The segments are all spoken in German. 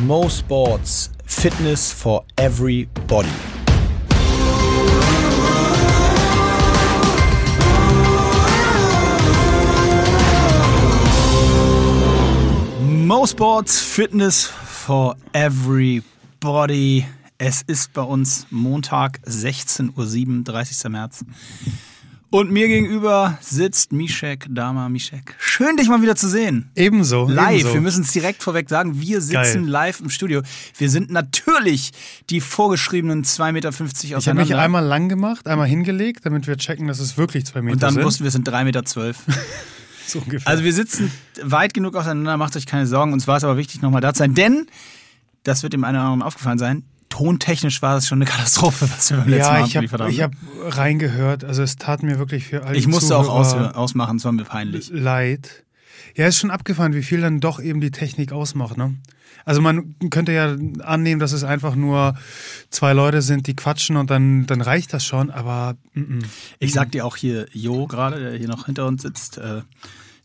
Mo Sports Fitness for Everybody. Mo Sports Fitness for Everybody. Es ist bei uns Montag, 16.07 Uhr, 30. März. Und mir gegenüber sitzt Mishek Dama Mishek. Schön, dich mal wieder zu sehen. Ebenso. Live. Ebenso. Wir müssen es direkt vorweg sagen. Wir sitzen Geil. live im Studio. Wir sind natürlich die vorgeschriebenen 2,50 Meter ich habe auseinander. mich einmal lang gemacht, einmal hingelegt, damit wir checken, dass es wirklich zwei Meter und dann sind. wussten wir, es sind 3,12 Meter. so ungefähr. Also wir sitzen weit genug auseinander, macht euch keine Sorgen. Uns war es aber wichtig, nochmal da zu sein, denn, das wird dem einen oder anderen aufgefallen sein, tontechnisch war es schon eine Katastrophe, was wir beim letzten Mal ja, ich habe abgeliefert haben. ich hab reingehört. Also es tat mir wirklich für alle Ich musste auch aus, Zuhörer ausmachen, es war mir peinlich. leid. Ja, ist schon abgefahren, wie viel dann doch eben die Technik ausmacht. Ne? Also man könnte ja annehmen, dass es einfach nur zwei Leute sind, die quatschen und dann, dann reicht das schon, aber mm, mm. Ich sag dir auch hier, Jo gerade, der hier noch hinter uns sitzt, äh,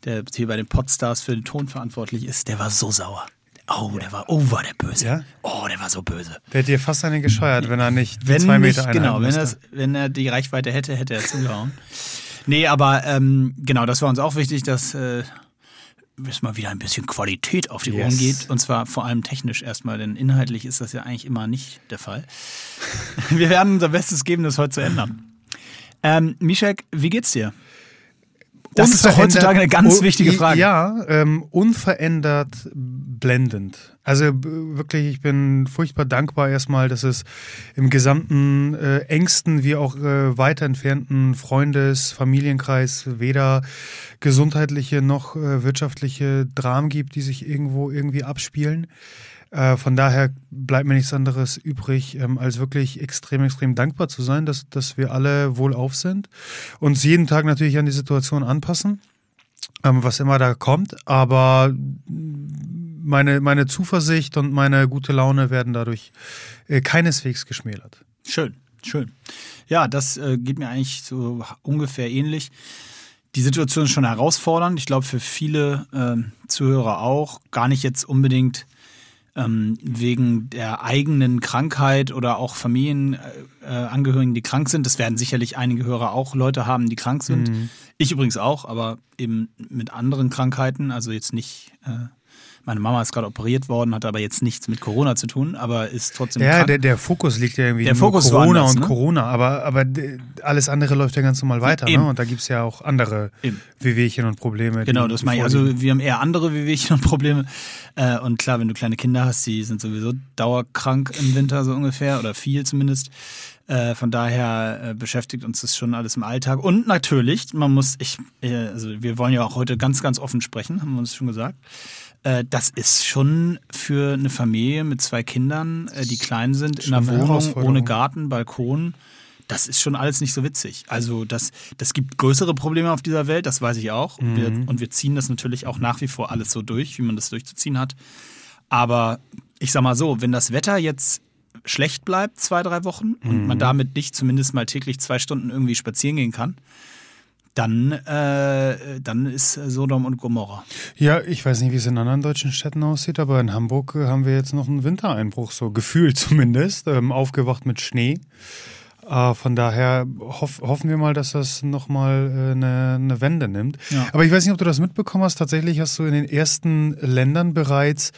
der hier bei den Podstars für den Ton verantwortlich ist, der war so sauer. Oh, der war, oh, war der böse. Ja? Oh, der war so böse. der hätte dir fast eine gescheuert, wenn er nicht Wenn zwei nicht, Meter genau, einhalten wenn, das, wenn er die Reichweite hätte, hätte er zugehauen. nee, aber ähm, genau, das war uns auch wichtig, dass äh, es mal wieder ein bisschen Qualität auf die Ohren Yes. geht. Und zwar vor allem technisch erstmal, denn inhaltlich ist das ja eigentlich immer nicht der Fall. Wir werden unser Bestes geben, das heute zu ändern. Ähm, Mishek, wie geht's dir? Das ist doch heutzutage eine ganz Oh, wichtige Frage. Ja, ähm, unverändert blendend. Also b- wirklich, ich bin furchtbar dankbar erstmal, dass es im gesamten äh, engsten wie auch äh, weiter entfernten Freundes-, Familienkreis weder gesundheitliche noch äh, wirtschaftliche Dramen gibt, die sich irgendwo irgendwie abspielen. Äh, von daher bleibt mir nichts anderes übrig, ähm, als wirklich extrem, extrem dankbar zu sein, dass, dass wir alle wohlauf sind. Uns jeden Tag natürlich an die Situation anpassen, ähm, was immer da kommt. Aber meine, meine Zuversicht und meine gute Laune werden dadurch äh, keineswegs geschmälert. Schön, schön. Ja, das äh, geht mir eigentlich so ungefähr ähnlich. Die Situation ist schon herausfordernd. Ich glaube, für viele ähm, Zuhörer auch. Gar nicht jetzt unbedingt ähm, wegen der eigenen Krankheit oder auch Familienangehörigen, äh, Angehörigen, die krank sind. Das werden sicherlich einige Hörer auch Leute haben, die krank sind. Ich übrigens auch, aber eben mit anderen Krankheiten. Also jetzt nicht. Äh, meine Mama ist gerade operiert worden, hat aber jetzt nichts mit Corona zu tun, aber ist trotzdem Ja, krank. der, der Fokus liegt ja irgendwie Der Fokus Corona woanders, und ne? Corona, aber, aber alles andere läuft ja ganz normal weiter. Eben. Ne? Und da gibt es ja auch andere Eben. Wehwehchen und Probleme. Genau, das meine ich. Also wir haben eher andere Wehwehchen und Probleme. Äh, und klar, wenn du kleine Kinder hast, die sind sowieso dauerkrank im Winter so ungefähr oder viel zumindest. Äh, von daher äh, beschäftigt uns das schon alles im Alltag. Und natürlich, man muss, ich, äh, also wir wollen ja auch heute ganz, ganz offen sprechen, haben wir uns schon gesagt. Äh, das ist schon für eine Familie mit zwei Kindern, äh, die klein sind, in einer eine Wohnung ohne Garten, Balkon. Das ist schon alles nicht so witzig. Also das, das gibt größere Probleme auf dieser Welt, das weiß ich auch. Und, wir, und wir ziehen das natürlich auch nach wie vor alles so durch, wie man das durchzuziehen hat. Aber ich sag mal so, wenn das Wetter jetzt schlecht bleibt, zwei, drei Wochen, und man damit nicht zumindest mal täglich zwei Stunden irgendwie spazieren gehen kann, dann, äh, dann ist Sodom und Gomorra. Ja, ich weiß nicht, wie es in anderen deutschen Städten aussieht, aber in Hamburg äh, haben wir jetzt noch einen Wintereinbruch, so gefühlt zumindest, ähm, aufgewacht mit Schnee. Äh, von daher hoff, hoffen wir mal, dass das nochmal äh, eine, eine Wende nimmt. Ja. Aber ich weiß nicht, ob du das mitbekommen hast. Tatsächlich hast du in den ersten Ländern bereits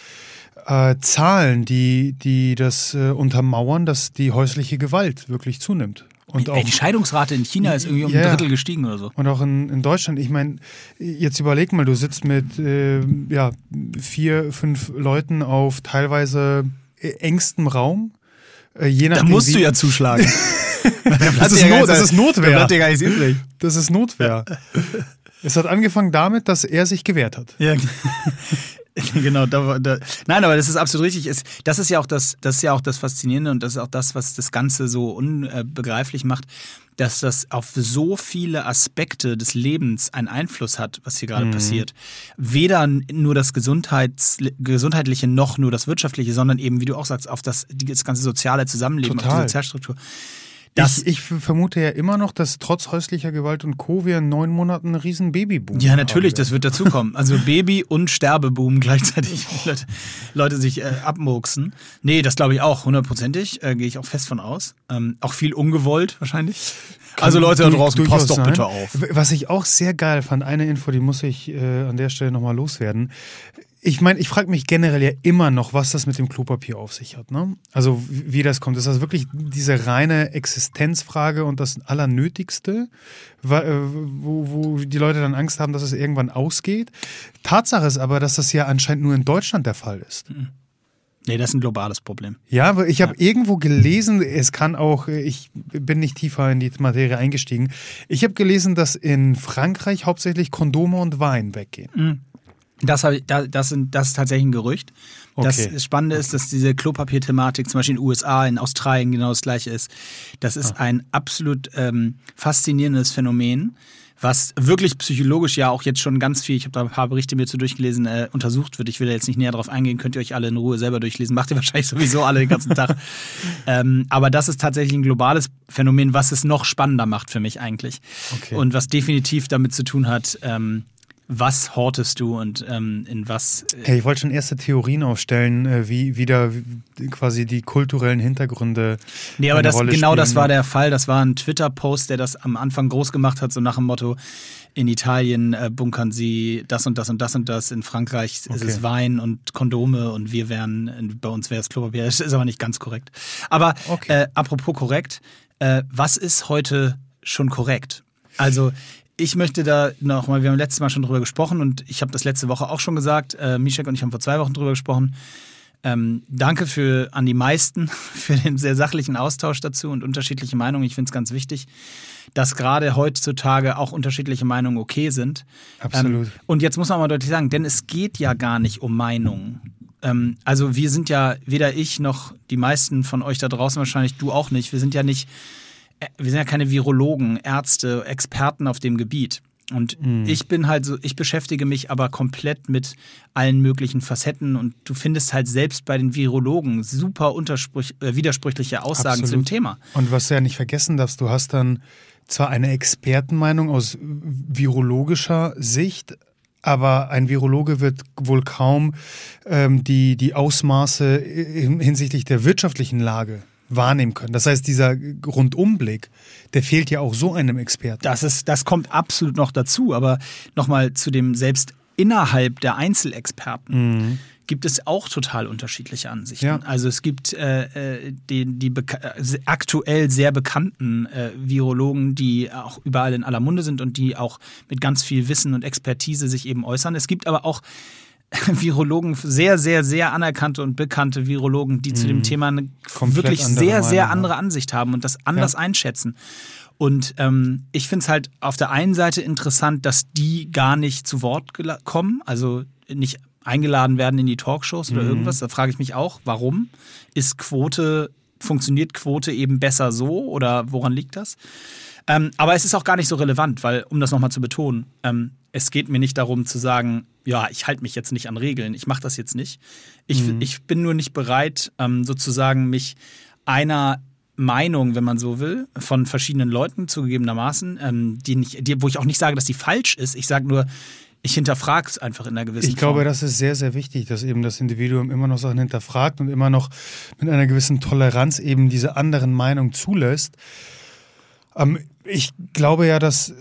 äh, Zahlen, die, die das äh, untermauern, dass die häusliche Gewalt wirklich zunimmt. Und Ey, die Scheidungsrate in China ist irgendwie um Ja. ein Drittel gestiegen oder so. und auch in, in Deutschland, ich meine, jetzt überleg mal, du sitzt mit äh, ja, vier, fünf Leuten auf teilweise äh, engstem Raum. Äh, je Da nachdem, musst wie, du ja zuschlagen. das, ist Not, das ist Da Notwehr. bleibt dir gar nichts übrig. Das ist Notwehr. es hat angefangen damit, dass er sich gewehrt hat. Ja, genau. Da, da, nein, aber das ist absolut richtig. Es, das ist ja auch das, das ist ja auch das Faszinierende und das ist auch das, was das Ganze so unbegreiflich macht, dass das auf so viele Aspekte des Lebens einen Einfluss hat, was hier gerade passiert. Weder nur das Gesundheits, gesundheitliche noch nur das wirtschaftliche, sondern eben, wie du auch sagst, auf das, das ganze soziale Zusammenleben, auf die Total. Sozialstruktur. Das, ich, ich vermute ja immer noch, dass trotz häuslicher Gewalt und Co. wir in neun Monaten einen riesen Babyboom ja, natürlich, haben das wird dazukommen. Also Baby- und Sterbeboom gleichzeitig. Leute, Leute sich äh, abmurksen. Nee, das glaube ich auch, hundertprozentig. Äh, Gehe ich auch fest von aus. Ähm, auch viel ungewollt wahrscheinlich. also Leute da du- draußen, passt doch sein. bitte auf. Was ich auch sehr geil fand, eine Info, die muss ich äh, an der Stelle nochmal loswerden. Ich meine, ich frage mich generell ja immer noch, was das mit dem Klopapier auf sich hat. Ne? Also wie das kommt. Ist das wirklich diese reine Existenzfrage und das Allernötigste, äh, wo, wo die Leute dann Angst haben, dass es irgendwann ausgeht? Tatsache ist aber, dass das ja anscheinend nur in Deutschland der Fall ist. Nee, das ist ein globales Problem. Ja, aber ich habe irgendwo gelesen, es kann auch, ich bin nicht tiefer in die Materie eingestiegen, ich habe gelesen, dass in Frankreich hauptsächlich Kondome und Wein weggehen. Das, ich, da, das, sind, das ist tatsächlich ein Gerücht. Okay. Das Spannende ist, dass diese Klopapierthematik zum Beispiel in den USA, in Australien genau das gleiche ist. Das ist ein absolut ähm, faszinierendes Phänomen, was wirklich psychologisch ja auch jetzt schon ganz viel, ich habe da ein paar Berichte mir zu durchgelesen, äh, untersucht wird. Ich will da jetzt nicht näher drauf eingehen, könnt ihr euch alle in Ruhe selber durchlesen. Macht ihr wahrscheinlich sowieso alle den ganzen Tag. ähm, aber das ist tatsächlich ein globales Phänomen, was es noch spannender macht für mich eigentlich. Okay. Und was definitiv damit zu tun hat, ähm, was hortest du und ähm, in was. Äh, Hey, ich wollte schon erste Theorien aufstellen, äh, wie wieder quasi die kulturellen Hintergründe. nee, aber das, Rolle genau das spielen. war der Fall. Das war ein Twitter-Post, der das am Anfang groß gemacht hat, so nach dem Motto: In Italien äh, bunkern sie das und das und das und das, in Frankreich ist Okay. es Wein und Kondome und wir wären, bei uns wäre es Klopapier. Das ist aber nicht ganz korrekt. Aber Okay. äh, apropos korrekt, äh, was ist heute schon korrekt? Also, ich möchte da nochmal, wir haben letztes Mal schon drüber gesprochen und ich habe das letzte Woche auch schon gesagt, äh, Mishek und ich haben vor zwei Wochen drüber gesprochen. Ähm, danke für an die meisten für den sehr sachlichen Austausch dazu und unterschiedliche Meinungen. Ich finde es ganz wichtig, dass gerade heutzutage auch unterschiedliche Meinungen okay sind. Absolut. Ähm, und jetzt muss man mal deutlich sagen, denn es geht ja gar nicht um Meinungen. Ähm, also wir sind ja weder ich noch die meisten von euch da draußen wahrscheinlich, du auch nicht. Wir sind ja nicht, wir sind ja keine Virologen, Ärzte, Experten auf dem Gebiet. Und ich bin halt so, ich beschäftige mich aber komplett mit allen möglichen Facetten und du findest halt selbst bei den Virologen super äh, widersprüchliche Aussagen zu dem Absolut. Thema. Und was du ja nicht vergessen darfst, du hast dann zwar eine Expertenmeinung aus virologischer Sicht, aber ein Virologe wird wohl kaum ähm, die, die Ausmaße in- hinsichtlich der wirtschaftlichen Lage wahrnehmen können. Das heißt, dieser Rundumblick, der fehlt ja auch so einem Experten. Das, ist, das kommt absolut noch dazu, aber nochmal zu dem selbst innerhalb der Einzelexperten gibt es auch total unterschiedliche Ansichten. Ja. Also es gibt äh, äh, die, die äh, aktuell sehr bekannten äh, Virologen, die auch überall in aller Munde sind und die auch mit ganz viel Wissen und Expertise sich eben äußern. Es gibt aber auch Virologen, sehr, sehr, sehr anerkannte und bekannte Virologen, die zu dem Thema eine Komplett wirklich sehr, sehr andere Ansicht haben und das anders einschätzen. Und ähm, ich finde es halt auf der einen Seite interessant, dass die gar nicht zu Wort kommen, also nicht eingeladen werden in die Talkshows oder irgendwas. Da frage ich mich auch, warum? Ist Quote, funktioniert Quote eben besser so oder woran liegt das? Ähm, aber es ist auch gar nicht so relevant, weil, um das nochmal zu betonen, ähm, es geht mir nicht darum zu sagen, ja, ich halte mich jetzt nicht an Regeln, ich mache das jetzt nicht. Ich, ich bin nur nicht bereit, ähm, sozusagen mich einer Meinung, wenn man so will, von verschiedenen Leuten zugegebenermaßen, ähm, die nicht, die, wo ich auch nicht sage, dass die falsch ist. Ich sage nur, ich hinterfrage es einfach in einer gewissen Ich glaube, Form. das ist sehr, sehr wichtig, dass eben das Individuum immer noch Sachen hinterfragt und immer noch mit einer gewissen Toleranz eben diese anderen Meinungen zulässt. Ähm, ich glaube ja, dass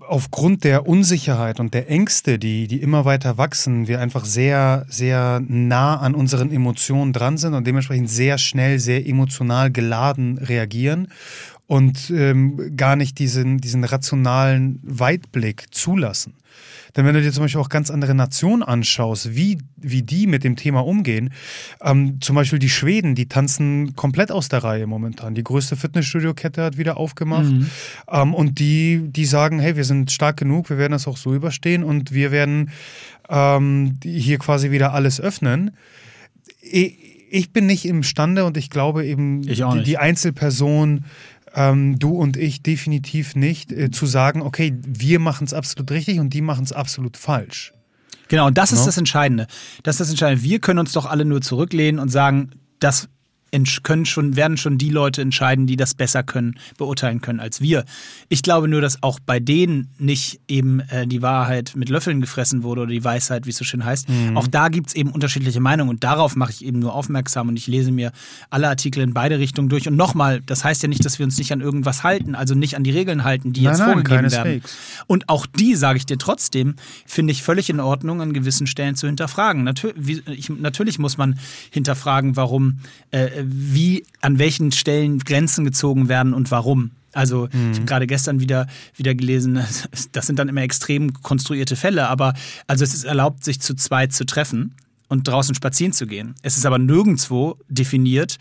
aufgrund der Unsicherheit und der Ängste, die, die immer weiter wachsen, wir einfach sehr, sehr nah an unseren Emotionen dran sind und dementsprechend sehr schnell, sehr emotional geladen reagieren und ähm, gar nicht diesen, diesen rationalen Weitblick zulassen. Denn wenn du dir zum Beispiel auch ganz andere Nationen anschaust, wie, wie die mit dem Thema umgehen, ähm, zum Beispiel die Schweden, die tanzen komplett aus der Reihe momentan. Die größte Fitnessstudio-Kette hat wieder aufgemacht. Ähm, und die, die sagen, hey, wir sind stark genug, wir werden das auch so überstehen und wir werden ähm, hier quasi wieder alles öffnen. Ich, ich bin nicht imstande und ich glaube eben, Ich die, die Einzelperson ähm, du und ich definitiv nicht, äh, zu sagen, okay, wir machen es absolut richtig und die machen es absolut falsch. Genau, und das ist No? das Entscheidende. Das ist das Entscheidende. Wir können uns doch alle nur zurücklehnen und sagen, das können schon, werden schon die Leute entscheiden, die das besser können, beurteilen können als wir. Ich glaube nur, dass auch bei denen nicht eben äh, die Wahrheit mit Löffeln gefressen wurde oder die Weisheit, wie es so schön heißt. Mhm. Auch da gibt es eben unterschiedliche Meinungen und darauf mache ich eben nur aufmerksam und ich lese mir alle Artikel in beide Richtungen durch. Und nochmal, das heißt ja nicht, dass wir uns nicht an irgendwas halten, also nicht an die Regeln halten, die nein, jetzt nein, vorgegeben werden. Und auch die, sage ich dir trotzdem, finde ich völlig in Ordnung, an gewissen Stellen zu hinterfragen. Natürlich, natürlich muss man hinterfragen, warum, äh, wie, an welchen Stellen Grenzen gezogen werden und warum. Also mhm. ich habe gerade gestern wieder, wieder gelesen, das sind dann immer extrem konstruierte Fälle, aber also es ist erlaubt, sich zu zweit zu treffen und draußen spazieren zu gehen. Es ist aber nirgendwo definiert,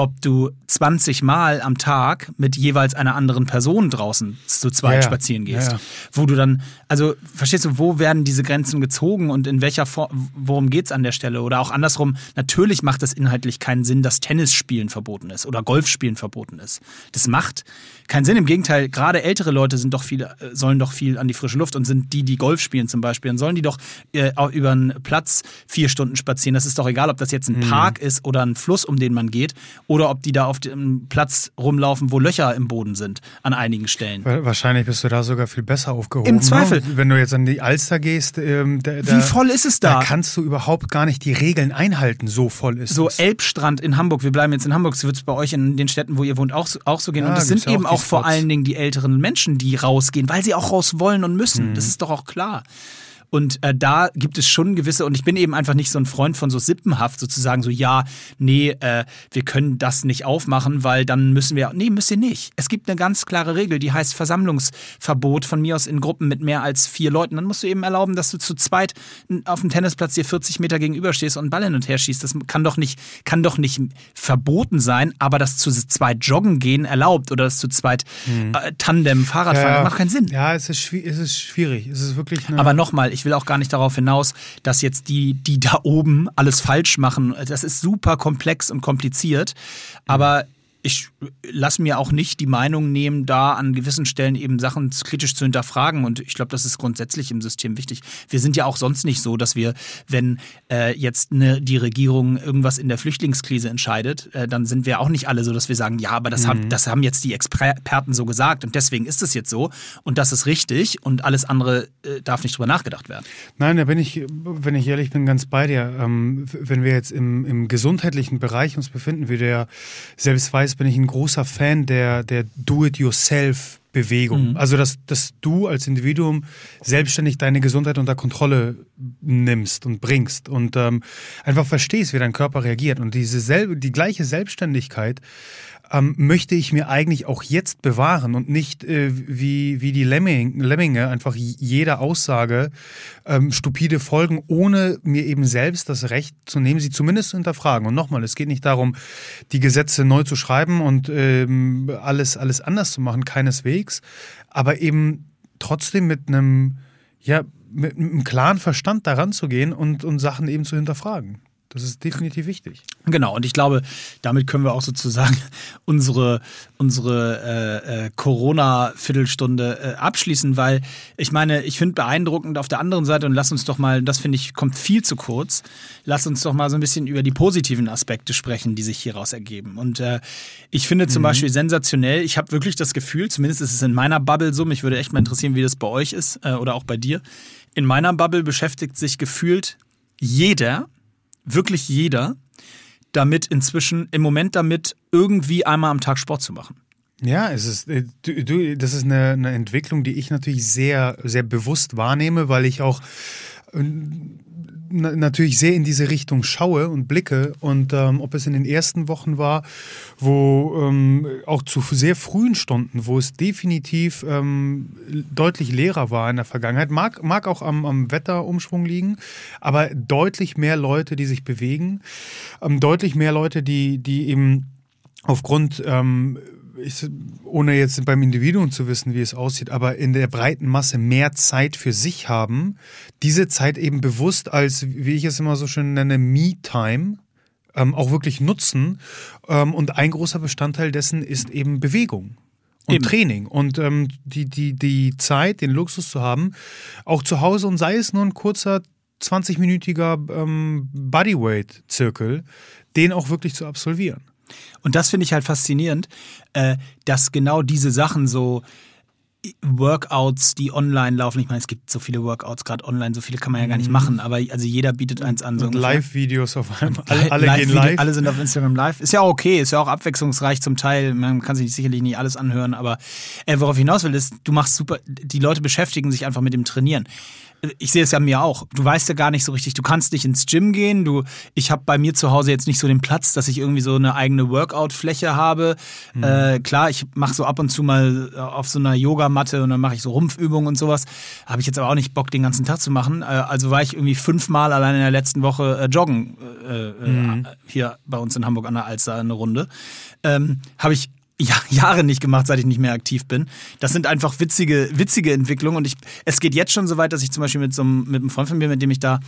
ob du 20 Mal am Tag mit jeweils einer anderen Person draußen zu zweit ja, spazieren gehst. Ja, wo du dann, also verstehst du, wo werden diese Grenzen gezogen und in welcher Form, worum geht es an der Stelle? Oder auch andersrum, natürlich macht es inhaltlich keinen Sinn, dass Tennisspielen verboten ist oder Golfspielen verboten ist. Das macht keinen Sinn. Im Gegenteil, gerade ältere Leute sind doch viel, äh, sollen doch viel an die frische Luft und sind die, die Golf spielen zum Beispiel, dann sollen die doch äh, über einen Platz vier Stunden spazieren. Das ist doch egal, ob das jetzt ein mhm. Park ist oder ein Fluss, um den man geht oder ob die da auf dem Platz rumlaufen, wo Löcher im Boden sind an einigen Stellen. Wahrscheinlich bist du da sogar viel besser aufgehoben. Im Zweifel. Ne? Wenn du jetzt an die Alster gehst, ähm, da, wie voll ist es da? Da kannst du überhaupt gar nicht die Regeln einhalten, so voll ist so es. So Elbstrand in Hamburg, wir bleiben jetzt in Hamburg, so wird es bei euch in den Städten, wo ihr wohnt, auch, auch so gehen. Ja, und das sind eben auch, auch vor allen Dingen die älteren Menschen, die rausgehen, weil sie auch raus wollen und müssen. Mhm. Das ist doch auch klar. Und äh, da gibt es schon gewisse, und ich bin eben einfach nicht so ein Freund von so sippenhaft sozusagen, so ja, nee, äh, wir können das nicht aufmachen, weil dann müssen wir, nee, müsst ihr nicht. Es gibt eine ganz klare Regel, die heißt Versammlungsverbot von mir aus in Gruppen mit mehr als vier Leuten. Dann musst du eben erlauben, dass du zu zweit auf dem Tennisplatz dir 40 Meter gegenüberstehst und einen Ball hin und her schießt. Das kann doch nicht, kann doch nicht verboten sein, aber das zu zweit joggen gehen erlaubt oder das zu zweit hm. äh, Tandem Fahrrad fahren, ja, macht keinen Sinn. Ja, es ist, es ist schwierig. Es ist wirklich Aber nochmal, ich will auch gar nicht darauf hinaus, dass jetzt die, die da oben alles falsch machen. Das ist super komplex und kompliziert. Aber ich lasse mir auch nicht die Meinung nehmen, da an gewissen Stellen eben Sachen kritisch zu hinterfragen. Und ich glaube, das ist grundsätzlich im System wichtig. Wir sind ja auch sonst nicht so, dass wir, wenn äh, jetzt ne, die Regierung irgendwas in der Flüchtlingskrise entscheidet, äh, dann sind wir auch nicht alle so, dass wir sagen, ja, aber das, mhm. haben, das haben jetzt die Experten so gesagt und deswegen ist es jetzt so und das ist richtig und alles andere äh, darf nicht drüber nachgedacht werden. Nein, da bin ich, wenn ich ehrlich bin, ganz bei dir. Ähm, wenn wir jetzt im, im gesundheitlichen Bereich uns befinden, wie der selbst weiß, bin ich ein großer Fan der, der Do-it-yourself Bewegung. Mhm. Also, dass, dass du als Individuum selbstständig deine Gesundheit unter Kontrolle nimmst und bringst und ähm, einfach verstehst, wie dein Körper reagiert. Und diese selbe, die gleiche Selbstständigkeit ähm, möchte ich mir eigentlich auch jetzt bewahren und nicht äh, wie, wie die Lemming, Lemminge einfach jeder Aussage ähm, stupide folgen, ohne mir eben selbst das Recht zu nehmen, sie zumindest zu hinterfragen. Und nochmal, es geht nicht darum, die Gesetze neu zu schreiben und ähm, alles, alles anders zu machen, keineswegs, aber eben trotzdem mit einem, ja, mit einem klaren Verstand daran zu gehen und, und Sachen eben zu hinterfragen. Das ist definitiv wichtig. Genau, und ich glaube, damit können wir auch sozusagen unsere, unsere äh, äh, Corona-Viertelstunde äh, abschließen, weil ich meine, ich finde beeindruckend auf der anderen Seite, und lass uns doch mal, das finde ich, kommt viel zu kurz, lass uns doch mal so ein bisschen über die positiven Aspekte sprechen, die sich hieraus ergeben. Und äh, ich finde zum mhm. Beispiel sensationell, ich habe wirklich das Gefühl, zumindest ist es in meiner Bubble so, mich würde echt mal interessieren, wie das bei euch ist äh, oder auch bei dir. In meiner Bubble beschäftigt sich gefühlt jeder, wirklich jeder damit inzwischen, im Moment damit, irgendwie einmal am Tag Sport zu machen. Ja, es ist, äh, du, du, das ist eine, eine Entwicklung, die ich natürlich sehr, sehr bewusst wahrnehme, weil ich auch äh, natürlich sehr in diese Richtung schaue und blicke und ähm, ob es in den ersten Wochen war, wo ähm, auch zu sehr frühen Stunden, wo es definitiv ähm, deutlich leerer war in der Vergangenheit, mag, mag auch am, am Wetterumschwung liegen, aber deutlich mehr Leute, die sich bewegen, ähm, deutlich mehr Leute, die, die eben aufgrund ähm, ich, ohne jetzt beim Individuum zu wissen, wie es aussieht, aber in der breiten Masse mehr Zeit für sich haben, diese Zeit eben bewusst als, wie ich es immer so schön nenne, Me-Time ähm, auch wirklich nutzen. Ähm, und ein großer Bestandteil dessen ist eben Bewegung und Eben. Training und ähm, die, die, die Zeit, den Luxus zu haben, auch zu Hause und sei es nur ein kurzer 20-minütiger ähm, Bodyweight-Zirkel, den auch wirklich zu absolvieren. Und das finde ich halt faszinierend, äh, dass genau diese Sachen so Workouts, die online laufen. Ich meine, es gibt so viele Workouts gerade online, so viele kann man ja gar nicht mhm. machen, aber also jeder bietet eins an. So Live-Videos auf einmal. Alle, alle gehen live. Alle sind auf Instagram live. Ist ja auch okay, ist ja auch abwechslungsreich zum Teil. Man kann sich sicherlich nicht alles anhören, aber äh, worauf ich hinaus will, ist, du machst super, die Leute beschäftigen sich einfach mit dem Trainieren ich sehe es ja mir auch. Du weißt ja gar nicht so richtig, du kannst nicht ins Gym gehen. Du, ich habe bei mir zu Hause jetzt nicht so den Platz, dass ich irgendwie so eine eigene Workout-Fläche habe. Mhm. Äh, klar, ich mache so ab und zu mal äh, auf so einer Yogamatte und dann mache ich so Rumpfübungen und sowas. Habe ich jetzt aber auch nicht Bock, den ganzen Tag zu machen. Äh, also war ich irgendwie fünfmal allein in der letzten Woche äh, joggen äh, äh, mhm. hier bei uns in Hamburg an der Alster eine Runde. Ähm, habe ich Jahre nicht gemacht, seit ich nicht mehr aktiv bin. Das sind einfach witzige, witzige Entwicklungen und ich, es geht jetzt schon so weit, dass ich zum Beispiel mit so einem, mit einem Freund von mir, mit dem ich da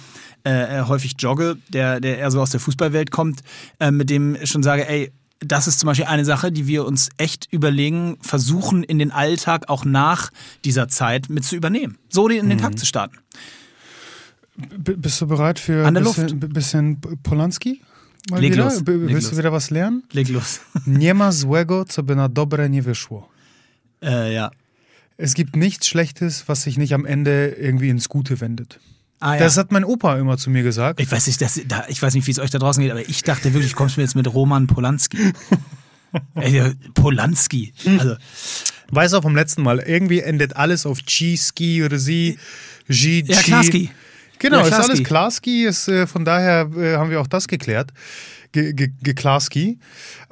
äh, äh, häufig jogge, der, der eher so aus der Fußballwelt kommt, äh, mit dem schon sage, ey, das ist zum Beispiel eine Sache, die wir uns echt überlegen, versuchen in den Alltag auch nach dieser Zeit mit zu übernehmen. So in den mhm. Tag zu starten. B bist du bereit für ein bisschen, bisschen Polanski? Mal Leg wieder? los. Willst Leg du wieder was lernen? Leg los. Nie ma złego, co by na dobre nie wyszło. Äh, ja. Es gibt nichts Schlechtes, was sich nicht am Ende irgendwie ins Gute wendet. Ah, ja. Das hat mein Opa immer zu mir gesagt. Ich weiß nicht, da, ich weiß nicht, wie es euch da draußen geht, aber ich dachte wirklich, kommst du mir jetzt mit Roman Polanski. Ey, Polanski. Also. Weiß auch vom letzten Mal, irgendwie endet alles auf G-Ski oder sie. G, Ja, Klarski. Genau, ja, ist alles Klarski, ist, äh, von daher äh, haben wir auch das geklärt. Geklarski.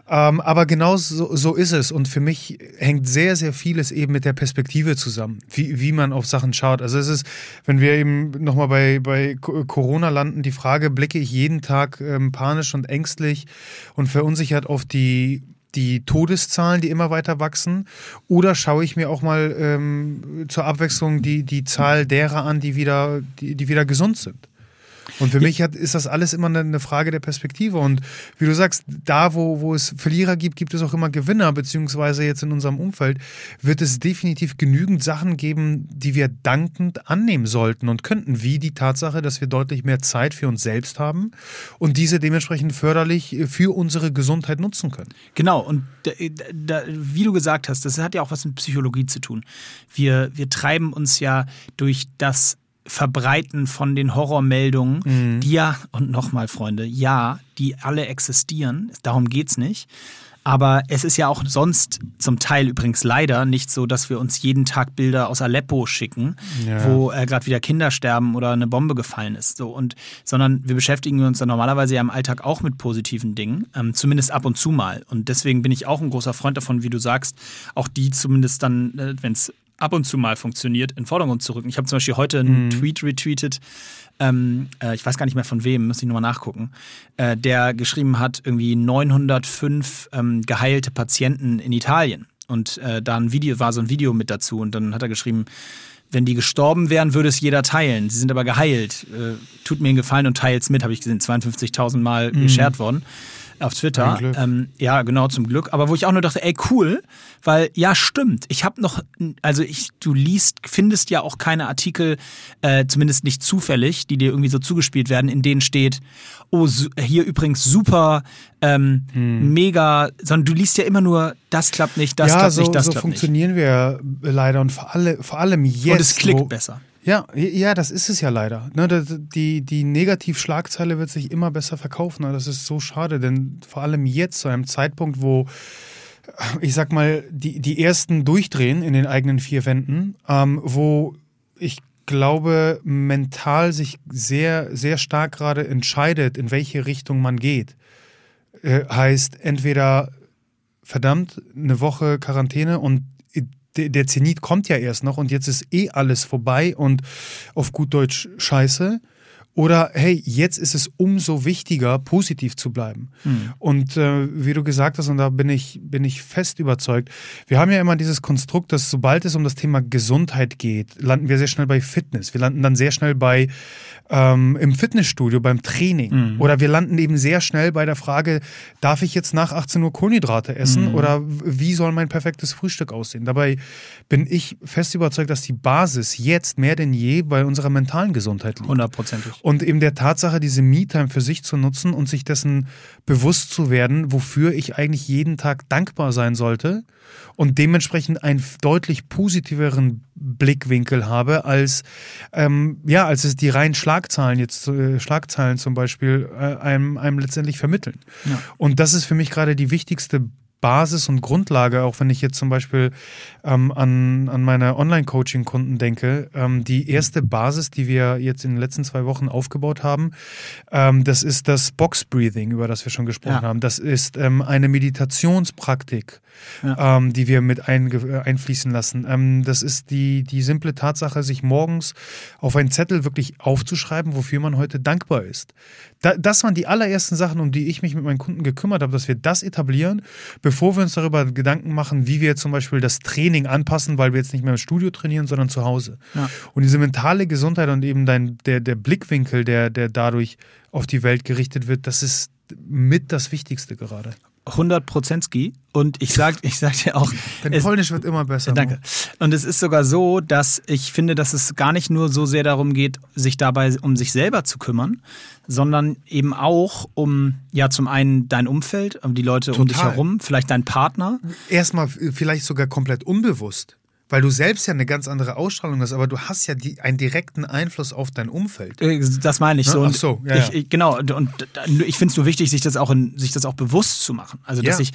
Ähm, aber genau so, so, ist es. Und für mich hängt sehr, sehr vieles eben mit der Perspektive zusammen, wie, wie man auf Sachen schaut. Also es ist, wenn wir eben nochmal bei, bei Corona landen, die Frage, blicke ich jeden Tag ähm, panisch und ängstlich und verunsichert auf die die Todeszahlen, die immer weiter wachsen? Oder schaue ich mir auch mal ähm, zur Abwechslung die, die Zahl derer an, die wieder, die, die wieder gesund sind? Und für mich hat, ist das alles immer eine Frage der Perspektive. Und wie du sagst, da, wo, wo es Verlierer gibt, gibt es auch immer Gewinner, beziehungsweise jetzt in unserem Umfeld wird es definitiv genügend Sachen geben, die wir dankend annehmen sollten und könnten, wie die Tatsache, dass wir deutlich mehr Zeit für uns selbst haben und diese dementsprechend förderlich für unsere Gesundheit nutzen können. Genau, und da, da, wie du gesagt hast, das hat ja auch was mit Psychologie zu tun. Wir, wir treiben uns ja durch das Verbreiten von den Horrormeldungen, mhm. die ja, und nochmal, Freunde, ja, die alle existieren, darum geht's nicht. Aber es ist ja auch sonst zum Teil übrigens leider nicht so, dass wir uns jeden Tag Bilder aus Aleppo schicken, ja. wo äh, gerade wieder Kinder sterben oder eine Bombe gefallen ist. So und sondern wir beschäftigen uns dann normalerweise ja im Alltag auch mit positiven Dingen, ähm, zumindest ab und zu mal. Und deswegen bin ich auch ein großer Freund davon, wie du sagst, auch die zumindest dann, äh, wenn es ab und zu mal funktioniert, in Vordergrund zu rücken. Ich habe zum Beispiel heute einen mhm. Tweet retweetet, ähm, äh, ich weiß gar nicht mehr von wem, muss ich nochmal nachgucken, äh, der geschrieben hat, irgendwie 905 ähm, geheilte Patienten in Italien. Und äh, da ein Video war so ein Video mit dazu und dann hat er geschrieben, wenn die gestorben wären, würde es jeder teilen. Sie sind aber geheilt. Äh, tut mir einen Gefallen und teilt's mit, habe ich gesehen, 52.000 Mal mhm. geshared worden auf Twitter. Ähm, ja, genau, zum Glück. Aber wo ich auch nur dachte, ey, cool, weil ja, stimmt. Ich habe noch, also ich, du liest, findest ja auch keine Artikel, äh, zumindest nicht zufällig, die dir irgendwie so zugespielt werden, in denen steht, oh, hier übrigens super, ähm, hm. mega, sondern du liest ja immer nur, das klappt nicht, das ja, klappt so, nicht, das so klappt nicht. Ja, so funktionieren wir leider und vor, alle, vor allem jetzt. Und es klickt besser. Ja, ja, das ist es ja leider. Ne, die, die Negativschlagzeile wird sich immer besser verkaufen. Das ist so schade, denn vor allem jetzt, zu einem Zeitpunkt, wo ich sag mal, die, die ersten durchdrehen in den eigenen vier Wänden, ähm, wo ich glaube, mental sich sehr, sehr stark gerade entscheidet, in welche Richtung man geht. Äh, heißt entweder verdammt eine Woche Quarantäne und der, Zenit kommt ja erst noch und jetzt ist eh alles vorbei und auf gut Deutsch scheiße. Oder hey, jetzt ist es umso wichtiger, positiv zu bleiben. Mhm. Und äh, wie du gesagt hast, und da bin ich, bin ich fest überzeugt, wir haben ja immer dieses Konstrukt, dass sobald es um das Thema Gesundheit geht, landen wir sehr schnell bei Fitness. Wir landen dann sehr schnell bei ähm, im Fitnessstudio, beim Training. Mhm. Oder wir landen eben sehr schnell bei der Frage, darf ich jetzt nach 18 Uhr Kohlenhydrate essen mhm. oder wie soll mein perfektes Frühstück aussehen? Dabei bin ich fest überzeugt, dass die Basis jetzt mehr denn je bei unserer mentalen Gesundheit liegt. Hundertprozentig. Und eben der Tatsache, diese Me-Time für sich zu nutzen und sich dessen bewusst zu werden, wofür ich eigentlich jeden Tag dankbar sein sollte und dementsprechend einen deutlich positiveren Blickwinkel habe, als, ähm, ja, als es die reinen Schlagzahlen jetzt, äh, Schlagzeilen zum Beispiel, äh, einem, einem letztendlich vermitteln. Ja. Und das ist für mich gerade die wichtigste Basis und Grundlage, auch wenn ich jetzt zum Beispiel ähm, an, an meine Online-Coaching-Kunden denke. Ähm, die erste Basis, die wir jetzt in den letzten zwei Wochen aufgebaut haben, ähm, das ist das Box-Breathing, über das wir schon gesprochen ja. haben. Das ist ähm, eine Meditationspraktik, ja. Ähm, die wir mit einfließen lassen. Ähm, das ist die, die simple Tatsache, sich morgens auf einen Zettel wirklich aufzuschreiben, wofür man heute dankbar ist. Da, das waren die allerersten Sachen, um die ich mich mit meinen Kunden gekümmert habe, dass wir das etablieren, bevor wir uns darüber Gedanken machen, wie wir zum Beispiel das Training anpassen, weil wir jetzt nicht mehr im Studio trainieren, sondern zu Hause. Ja. Und diese mentale Gesundheit und eben dein, der, der Blickwinkel, der, der dadurch auf die Welt gerichtet wird, das ist mit das Wichtigste gerade. 100 Prozentski. Und ich sag, ich sag dir auch. Dein es, Polnisch wird immer besser. Danke. Und es ist sogar so, dass ich finde, dass es gar nicht nur so sehr darum geht, sich dabei um sich selber zu kümmern, sondern eben auch um, ja, zum einen dein Umfeld, um die Leute Total. um dich herum, vielleicht dein Partner. Erstmal vielleicht sogar komplett unbewusst weil du selbst ja eine ganz andere Ausstrahlung hast, aber du hast ja die, einen direkten Einfluss auf dein Umfeld. Äh, das meine ich ne? so. Ach so, ja, ich, ja. genau. Und ich finde es nur wichtig, sich das auch in, sich das auch bewusst zu machen. Also dass ja.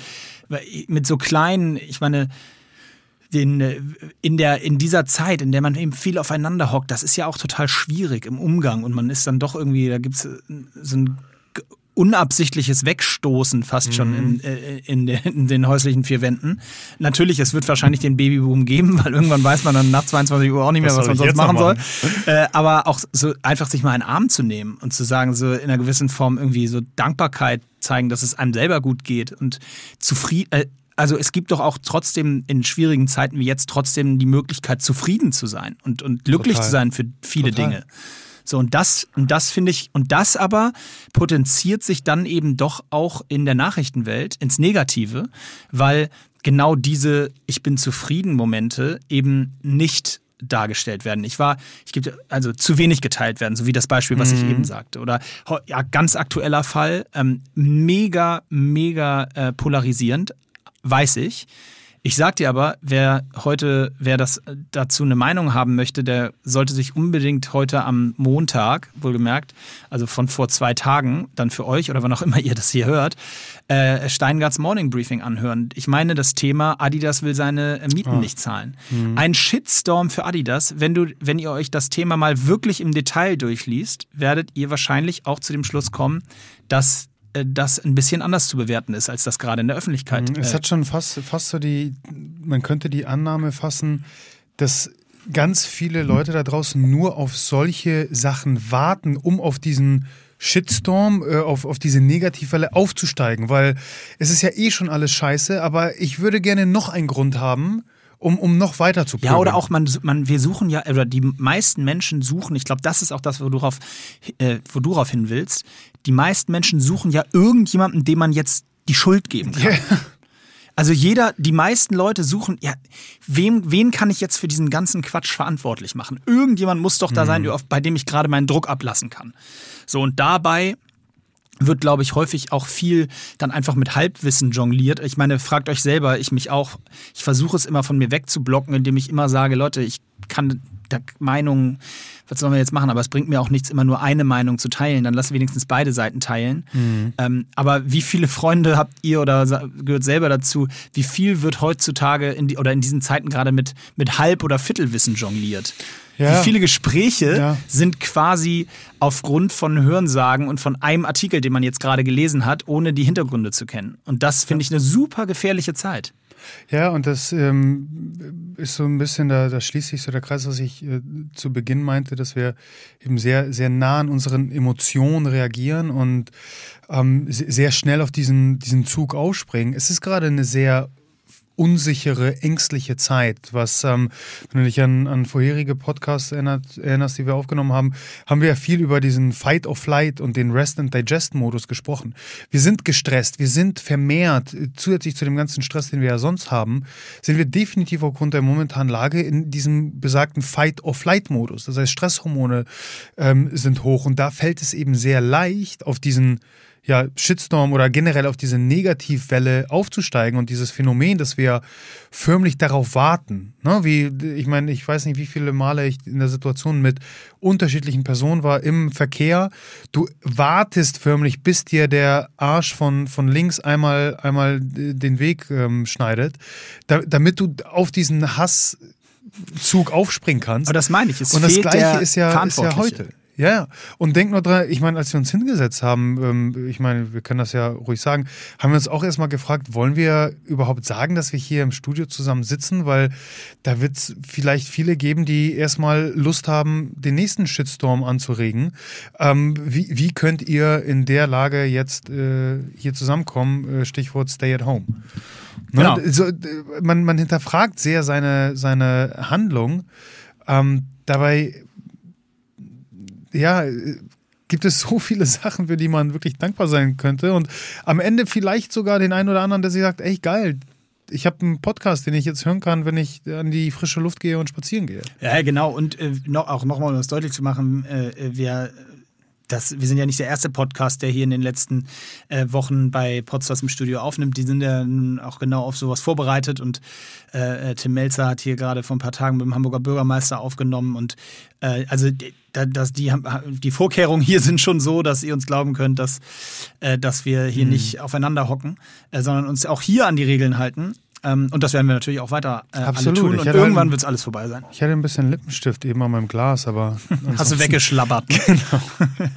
ich mit so kleinen, ich meine, den, äh, in, der, in dieser Zeit, in der man eben viel aufeinander hockt, das ist ja auch total schwierig im Umgang und man ist dann doch irgendwie, da gibt es so ein unabsichtliches Wegstoßen fast schon in, mhm. äh, in, de, in, den häuslichen vier Wänden. Natürlich, es wird wahrscheinlich den Babyboom geben, weil irgendwann weiß man dann nach 22 Uhr auch nicht mehr, was, was man sonst machen soll. Äh, aber auch so einfach sich mal einen Arm zu nehmen und zu sagen, so in einer gewissen Form irgendwie so Dankbarkeit zeigen, dass es einem selber gut geht und zufrieden. Äh, also es gibt doch auch trotzdem in schwierigen Zeiten wie jetzt trotzdem die Möglichkeit, zufrieden zu sein und, und glücklich Total. zu sein für viele Total. Dinge. So, und das, und das finde ich, und das aber potenziert sich dann eben doch auch in der Nachrichtenwelt ins Negative, weil genau diese Ich bin zufrieden Momente eben nicht dargestellt werden. Ich war, ich gebe also zu wenig geteilt werden, so wie das Beispiel, was mhm. ich eben sagte. Oder ja, ganz aktueller Fall, ähm, mega, mega äh, polarisierend, weiß ich. Ich sag dir aber, wer heute, wer das dazu eine Meinung haben möchte, der sollte sich unbedingt heute am Montag, wohlgemerkt, also von vor zwei Tagen, dann für euch oder wann auch immer ihr das hier hört, äh, Steingarts Morning Briefing anhören. Ich meine das Thema, Adidas will seine Mieten oh. nicht zahlen. Mhm. Ein Shitstorm für Adidas. Wenn, du, wenn ihr euch das Thema mal wirklich im Detail durchliest, werdet ihr wahrscheinlich auch zu dem Schluss kommen, dass äh, das ein bisschen anders zu bewerten ist, als das gerade in der Öffentlichkeit. Mhm. Es hat schon fast, fast so die, man könnte die Annahme fassen, dass ganz viele Leute da draußen nur auf solche Sachen warten, um auf diesen Shitstorm, äh, auf, auf diese Negativwelle aufzusteigen, weil es ist ja eh schon alles scheiße, aber ich würde gerne noch einen Grund haben, um, um noch weiter zu pöbeln. Ja, oder auch man, man, wir suchen ja, oder die meisten Menschen suchen, ich glaube, das ist auch das, äh, wo du darauf hin willst, die meisten Menschen suchen ja irgendjemanden, dem man jetzt die Schuld geben kann. Yeah. Also jeder, die meisten Leute suchen, ja, wem, wen kann ich jetzt für diesen ganzen Quatsch verantwortlich machen? Irgendjemand muss doch da mhm. sein, bei dem ich gerade meinen Druck ablassen kann. So, und dabei wird, glaube ich, häufig auch viel dann einfach mit Halbwissen jongliert. Ich meine, fragt euch selber, ich mich auch, ich versuche es immer von mir wegzublocken, indem ich immer sage, Leute, ich kann der Meinung, was sollen wir jetzt machen? Aber es bringt mir auch nichts, immer nur eine Meinung zu teilen. Dann lass wenigstens beide Seiten teilen. Mhm. Ähm, aber wie viele Freunde habt ihr oder gehört selber dazu? Wie viel wird heutzutage in die, oder in diesen Zeiten gerade mit, mit Halb- oder Viertelwissen jongliert? Ja. Wie viele Gespräche ja. sind quasi aufgrund von Hörensagen und von einem Artikel, den man jetzt gerade gelesen hat, ohne die Hintergründe zu kennen. Und das finde ich eine super gefährliche Zeit. Ja, und das ähm, ist so ein bisschen, da, da schließt sich so der Kreis, was ich äh, zu Beginn meinte, dass wir eben sehr, sehr nah an unseren Emotionen reagieren und ähm, sehr schnell auf diesen, diesen Zug aufspringen. Es ist gerade eine sehr unsichere, ängstliche Zeit. Was, ähm, wenn du dich an, an vorherige Podcasts erinnert, erinnerst, die wir aufgenommen haben, haben wir ja viel über diesen Fight or Flight und den Rest and Digest Modus gesprochen. Wir sind gestresst, wir sind vermehrt, zusätzlich zu dem ganzen Stress, den wir ja sonst haben, sind wir definitiv aufgrund der momentanen Lage in diesem besagten Fight or Flight Modus. Das heißt, Stresshormone ähm, sind hoch und da fällt es eben sehr leicht auf diesen ja, Shitstorm oder generell auf diese Negativwelle aufzusteigen und dieses Phänomen, dass wir förmlich darauf warten. Ne? Wie, ich meine, ich weiß nicht, wie viele Male ich in der Situation mit unterschiedlichen Personen war im Verkehr. Du wartest förmlich, bis dir der Arsch von, von links einmal, einmal den Weg ähm, schneidet, da, damit du auf diesen Hasszug aufspringen kannst. Aber das meine ich. Es und das Gleiche ist ja, ist ja heute. Ja, ja. Und denk nur dran, ich meine, als wir uns hingesetzt haben, ähm, ich meine, wir können das ja ruhig sagen, haben wir uns auch erstmal gefragt, wollen wir überhaupt sagen, dass wir hier im Studio zusammen sitzen? Weil da wird es vielleicht viele geben, die erstmal Lust haben, den nächsten Shitstorm anzuregen. Ähm, wie, wie könnt ihr in der Lage jetzt äh, hier zusammenkommen? Äh, Stichwort Stay at Home. Ne? Genau. So, man, man hinterfragt sehr seine, seine Handlung. Ähm, dabei ja, gibt es so viele Sachen, für die man wirklich dankbar sein könnte. Und am Ende vielleicht sogar den einen oder anderen, der sich sagt, ey, geil, ich habe einen Podcast, den ich jetzt hören kann, wenn ich an die frische Luft gehe und spazieren gehe. Ja, genau. Und äh, noch, auch nochmal, um das deutlich zu machen, äh, wir das, wir sind ja nicht der erste Podcast, der hier in den letzten äh, Wochen bei Podstars im Studio aufnimmt. Die sind ja nun auch genau auf sowas vorbereitet und äh, äh Tim Melzer hat hier gerade vor ein paar Tagen mit dem Hamburger Bürgermeister aufgenommen und äh, also die, das, die, die Vorkehrungen hier sind schon so, dass ihr uns glauben könnt, dass, äh, dass wir hier hm. nicht aufeinander hocken, äh, sondern uns auch hier an die Regeln halten. Ähm, und das werden wir natürlich auch weiter äh, Absolut. tun. Und irgendwann wird es alles vorbei sein. Ich hatte ein bisschen Lippenstift eben an meinem Glas, aber. Hast du weggeschlabbert. Genau.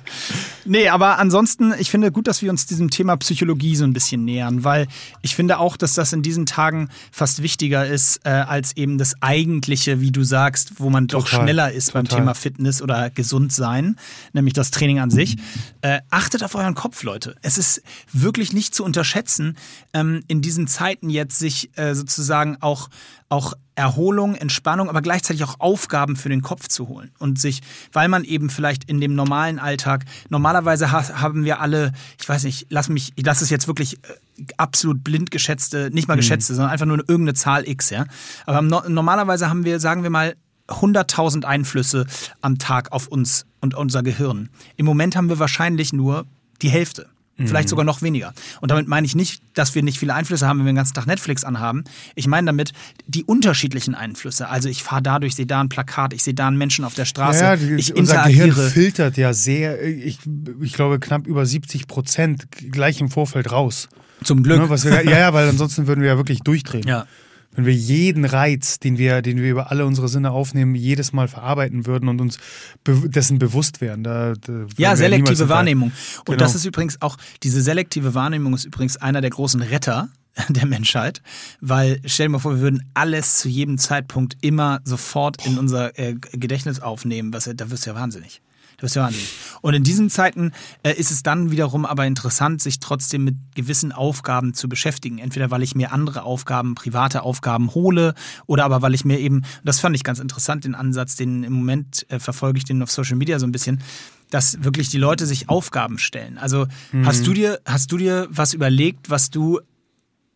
nee, aber ansonsten, ich finde gut, dass wir uns diesem Thema Psychologie so ein bisschen nähern, weil ich finde auch, dass das in diesen Tagen fast wichtiger ist, äh, als eben das Eigentliche, wie du sagst, wo man Total. doch schneller ist Total. beim Thema Fitness oder gesund sein, nämlich das Training an sich. Äh, achtet auf euren Kopf, Leute. Es ist wirklich nicht zu unterschätzen, ähm, in diesen Zeiten jetzt sich äh, sozusagen auch, auch Erholung, Entspannung, aber gleichzeitig auch Aufgaben für den Kopf zu holen und sich, weil man eben vielleicht in dem normalen Alltag, normalerweise ha haben wir alle, ich weiß nicht, lass mich, ich lasse es jetzt wirklich äh, absolut blind geschätzte, nicht mal mhm. geschätzte, sondern einfach nur irgendeine Zahl X, ja. Aber no normalerweise haben wir, sagen wir mal, 100.000 Einflüsse am Tag auf uns und unser Gehirn. Im Moment haben wir wahrscheinlich nur die Hälfte. Vielleicht mhm. sogar noch weniger. Und damit meine ich nicht, dass wir nicht viele Einflüsse haben, wenn wir den ganzen Tag Netflix anhaben. Ich meine damit die unterschiedlichen Einflüsse. Also ich fahre dadurch, sehe da ein Plakat, ich sehe da einen Menschen auf der Straße. Ja, die, ich unser interagiere. Gehirn filtert ja sehr, ich, ich glaube knapp über 70 Prozent gleich im Vorfeld raus. Zum Glück. Ne, wir, ja, ja, weil ansonsten würden wir ja wirklich durchdrehen. Ja wenn wir jeden Reiz, den wir, den wir über alle unsere Sinne aufnehmen, jedes Mal verarbeiten würden und uns be dessen bewusst wären. Da, da ja, selektive Wahrnehmung. Und genau. das ist übrigens auch, diese selektive Wahrnehmung ist übrigens einer der großen Retter der Menschheit, weil stell dir mal vor, wir würden alles zu jedem Zeitpunkt immer sofort in unser äh, Gedächtnis aufnehmen, was da wirst du ja wahnsinnig. Das ist ja wahnsinnig. Und in diesen Zeiten äh, ist es dann wiederum aber interessant, sich trotzdem mit gewissen Aufgaben zu beschäftigen. Entweder weil ich mir andere Aufgaben, private Aufgaben hole oder aber weil ich mir eben, das fand ich ganz interessant, den Ansatz, den im Moment äh, verfolge ich den auf Social Media so ein bisschen, dass wirklich die Leute sich Aufgaben stellen. Also mhm. hast du dir, hast du dir was überlegt, was du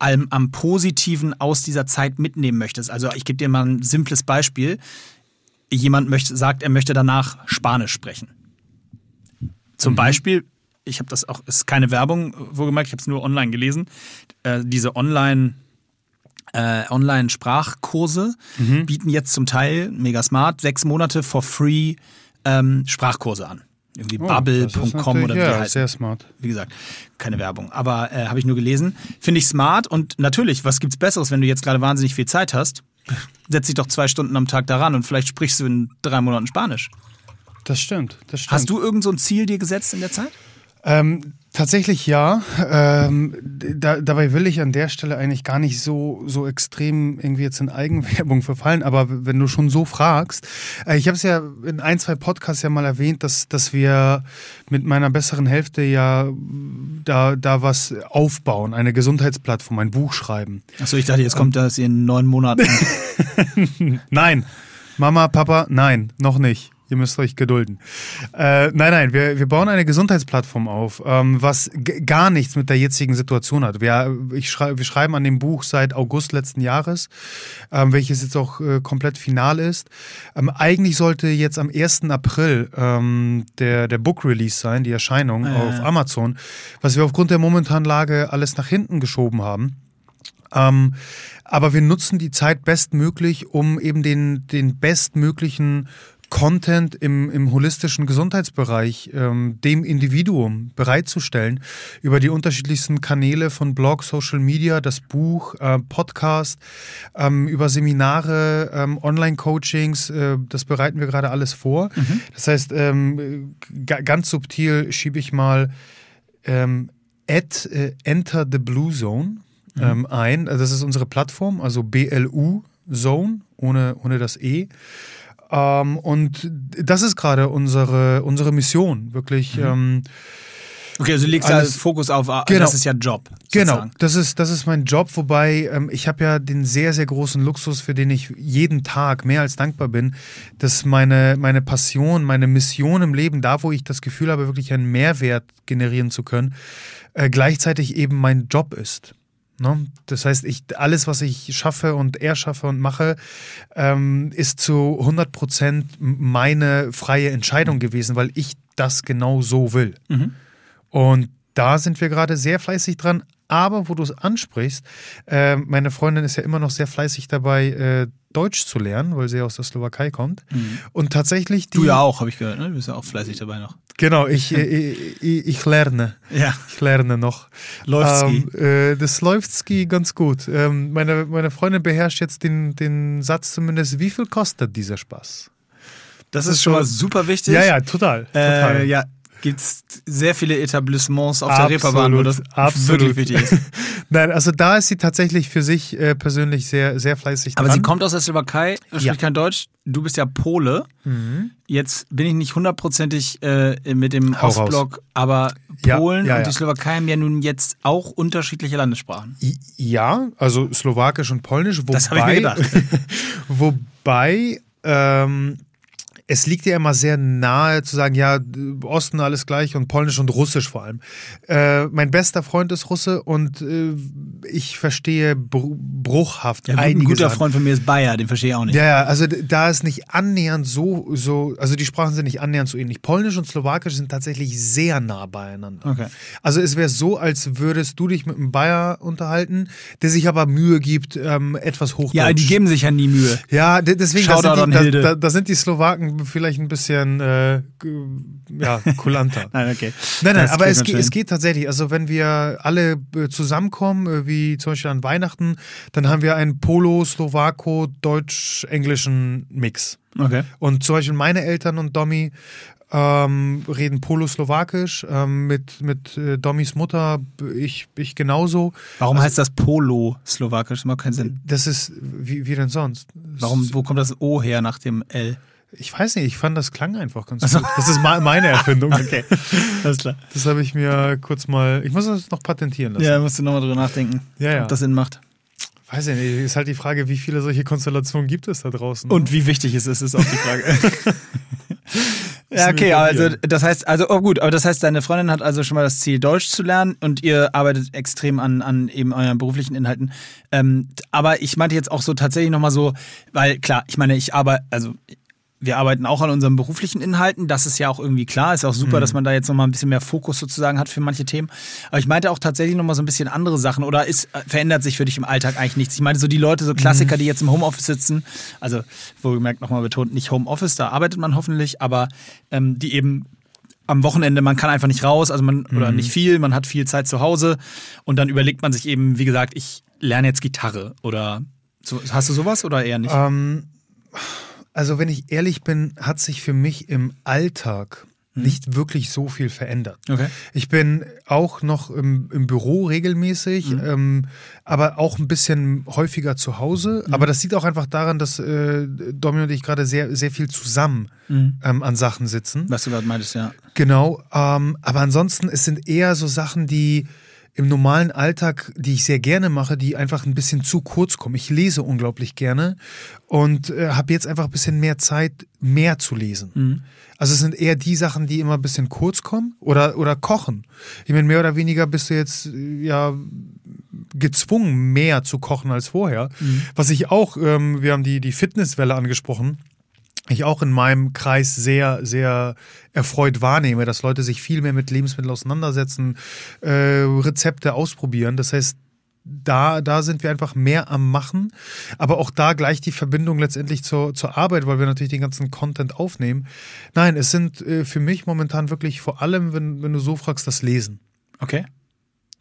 am, am Positiven aus dieser Zeit mitnehmen möchtest? Also ich gebe dir mal ein simples Beispiel jemand möchte, sagt, er möchte danach Spanisch sprechen. Zum mhm. Beispiel, ich habe das auch, ist keine Werbung, wo gemerkt, ich habe es nur online gelesen, äh, diese Online- äh, Online-Sprachkurse mhm. bieten jetzt zum Teil, mega smart, sechs Monate for free ähm, Sprachkurse an. Irgendwie oh, bubble.com oder wie ja, heißt. sehr smart. Wie gesagt, keine Werbung. Aber äh, habe ich nur gelesen. Finde ich smart und natürlich, was gibt's Besseres, wenn du jetzt gerade wahnsinnig viel Zeit hast? Setz dich doch zwei Stunden am Tag daran und vielleicht sprichst du in drei Monaten Spanisch. Das stimmt, das stimmt. Hast du irgend so ein Ziel dir gesetzt in der Zeit? Ähm, Tatsächlich ja. Ähm, da, dabei will ich an der Stelle eigentlich gar nicht so, so extrem irgendwie jetzt in Eigenwerbung verfallen. Aber wenn du schon so fragst, äh, ich habe es ja in ein, zwei Podcasts ja mal erwähnt, dass, dass wir mit meiner besseren Hälfte ja da, da was aufbauen, eine Gesundheitsplattform, ein Buch schreiben. Achso, ich dachte, jetzt kommt das in neun Monaten. nein. Mama, Papa, nein, noch nicht. Ihr müsst euch gedulden. Äh, nein, nein, wir, wir bauen eine Gesundheitsplattform auf, ähm, was gar nichts mit der jetzigen Situation hat. Wir, ich schrei wir schreiben an dem Buch seit August letzten Jahres, ähm, welches jetzt auch äh, komplett final ist. Ähm, eigentlich sollte jetzt am 1. April ähm, der, der Book Release sein, die Erscheinung äh. auf Amazon, was wir aufgrund der momentanen Lage alles nach hinten geschoben haben. Ähm, aber wir nutzen die Zeit bestmöglich, um eben den, den bestmöglichen Content im, im holistischen Gesundheitsbereich ähm, dem Individuum bereitzustellen über die unterschiedlichsten Kanäle von Blog, Social Media, das Buch, äh, Podcast, ähm, über Seminare, ähm, Online-Coachings. Äh, das bereiten wir gerade alles vor. Mhm. Das heißt, ähm, ganz subtil schiebe ich mal ähm, at äh, Enter the Blue Zone mhm. Ähm, ein. Das ist unsere Plattform, also BLU Zone ohne, ohne das E. Ähm, und das ist gerade unsere, unsere Mission, wirklich. Mhm. Ähm, Okay, also du legst alles, Fokus auf, ah, genau, das ist ja Job. Sozusagen. Genau, das ist, das ist mein Job, wobei ähm, ich habe ja den sehr, sehr großen Luxus, für den ich jeden Tag mehr als dankbar bin, dass meine, meine Passion, meine Mission im Leben, da wo ich das Gefühl habe, wirklich einen Mehrwert generieren zu können, äh, gleichzeitig eben mein Job ist. Ne? Das heißt, ich, alles, was ich schaffe und er schaffe und mache, ähm, ist zu 100 Prozent meine freie Entscheidung gewesen, weil ich das genau so will. Mhm. Und da sind wir gerade sehr fleißig dran. Aber wo du es ansprichst, äh, meine Freundin ist ja immer noch sehr fleißig dabei, äh, Deutsch zu lernen, weil sie aus der Slowakei kommt. Mhm. Und tatsächlich die. Du ja auch, habe ich gehört, ne? Du bist ja auch fleißig dabei noch. Genau, ich, äh, ich, ich, ich lerne. Ja. Ich lerne noch. Läuftski. Ähm, äh, das läuftski ganz gut. Ähm, meine, meine Freundin beherrscht jetzt den, den Satz zumindest, wie viel kostet dieser Spaß? Das, das ist schon mal super wichtig. Ja, ja, total. total. Äh, ja, gibt es sehr viele Etablissements auf absolut, der Reeperbahn, wo das absolut. wirklich wichtig ist. Nein, also da ist sie tatsächlich für sich äh, persönlich sehr, sehr fleißig Aber dran. sie kommt aus der Slowakei, spricht ja. kein Deutsch. Du bist ja Pole. Mhm. Jetzt bin ich nicht hundertprozentig äh, mit dem Hau Ostblock, raus. aber Polen ja, ja, und die Slowakei haben ja nun jetzt auch unterschiedliche Landessprachen. Ja, also Slowakisch und Polnisch. Wobei, das habe ich mir gedacht. wobei ähm, es liegt ja immer sehr nahe zu sagen, ja, Osten alles gleich und Polnisch und Russisch vor allem. Äh, mein bester Freund ist Russe und äh, ich verstehe br bruchhaft ja, einige Ein guter Sachen. Freund von mir ist Bayer, den verstehe ich auch nicht. Ja, ja, also da ist nicht annähernd so, so, also die Sprachen sind nicht annähernd so ähnlich. Polnisch und Slowakisch sind tatsächlich sehr nah beieinander. Okay. Also es wäre so, als würdest du dich mit einem Bayer unterhalten, der sich aber Mühe gibt, ähm, etwas Hochdeutsch. Ja, die geben sich ja nie Mühe. Ja, deswegen, da sind, die, da, da, da sind die Slowaken vielleicht ein bisschen äh, ja, kulanter. nein, okay. Nein, nein, das aber es geht, es geht tatsächlich. Also wenn wir alle äh, zusammenkommen, äh, wie zum Beispiel an Weihnachten, dann haben wir einen Polo, Deutsch-Englischen Mix. Okay. Und zum Beispiel meine Eltern und Domi ähm, reden Polo-Slowakisch. Ähm, mit mit äh, Dommys Mutter, ich, ich genauso. Warum also, heißt das Polo-Slowakisch? Das macht keinen Sinn. Das ist, wie, wie denn sonst? Warum, wo kommt das O her nach dem L? Ich weiß nicht, ich fand das klang einfach ganz gut. Das ist meine Erfindung. okay, alles klar. Das habe ich mir kurz mal. Ich muss das noch patentieren lassen. Ja, musst du nochmal drüber nachdenken, ja, ja. ob das Sinn macht. Weiß ich nicht, ist halt die Frage, wie viele solche Konstellationen gibt es da draußen. Und ne? wie wichtig es ist, ist auch die Frage. ja, okay, also das heißt, also oh gut, aber das heißt, deine Freundin hat also schon mal das Ziel, Deutsch zu lernen und ihr arbeitet extrem an, an eben euren beruflichen Inhalten. Ähm, aber ich meinte jetzt auch so tatsächlich nochmal so, weil klar, ich meine, ich arbeite, also wir arbeiten auch an unseren beruflichen Inhalten. Das ist ja auch irgendwie klar. Ist auch super, mhm. dass man da jetzt nochmal ein bisschen mehr Fokus sozusagen hat für manche Themen. Aber ich meinte auch tatsächlich nochmal so ein bisschen andere Sachen. Oder ist, äh, verändert sich für dich im Alltag eigentlich nichts? Ich meine, so die Leute, so Klassiker, mhm. die jetzt im Homeoffice sitzen, also wohlgemerkt nochmal betont, nicht Homeoffice, da arbeitet man hoffentlich, aber ähm, die eben am Wochenende, man kann einfach nicht raus, also man, mhm. oder nicht viel, man hat viel Zeit zu Hause und dann überlegt man sich eben, wie gesagt, ich lerne jetzt Gitarre oder so, hast du sowas oder eher nicht? Ähm also wenn ich ehrlich bin, hat sich für mich im Alltag nicht wirklich so viel verändert. Okay. Ich bin auch noch im, im Büro regelmäßig, ähm, aber auch ein bisschen häufiger zu Hause. Aber das liegt auch einfach daran, dass äh, Domi und ich gerade sehr, sehr viel zusammen ähm, an Sachen sitzen. Was du gerade meintest, ja. Genau, ähm, aber ansonsten, es sind eher so Sachen, die im normalen Alltag, die ich sehr gerne mache, die einfach ein bisschen zu kurz kommen. Ich lese unglaublich gerne und äh, habe jetzt einfach ein bisschen mehr Zeit, mehr zu lesen. Also es sind eher die Sachen, die immer ein bisschen kurz kommen oder, oder kochen. Ich meine, mehr oder weniger bist du jetzt äh, ja gezwungen, mehr zu kochen als vorher. Was ich auch, ähm, wir haben die, die Fitnesswelle angesprochen ich auch in meinem Kreis sehr, sehr erfreut wahrnehme, dass Leute sich viel mehr mit Lebensmitteln auseinandersetzen, äh, Rezepte ausprobieren. Das heißt, da, da sind wir einfach mehr am Machen, aber auch da gleich die Verbindung letztendlich zur, zur Arbeit, weil wir natürlich den ganzen Content aufnehmen. Nein, es sind äh, für mich momentan wirklich vor allem, wenn, wenn du so fragst, das Lesen Okay.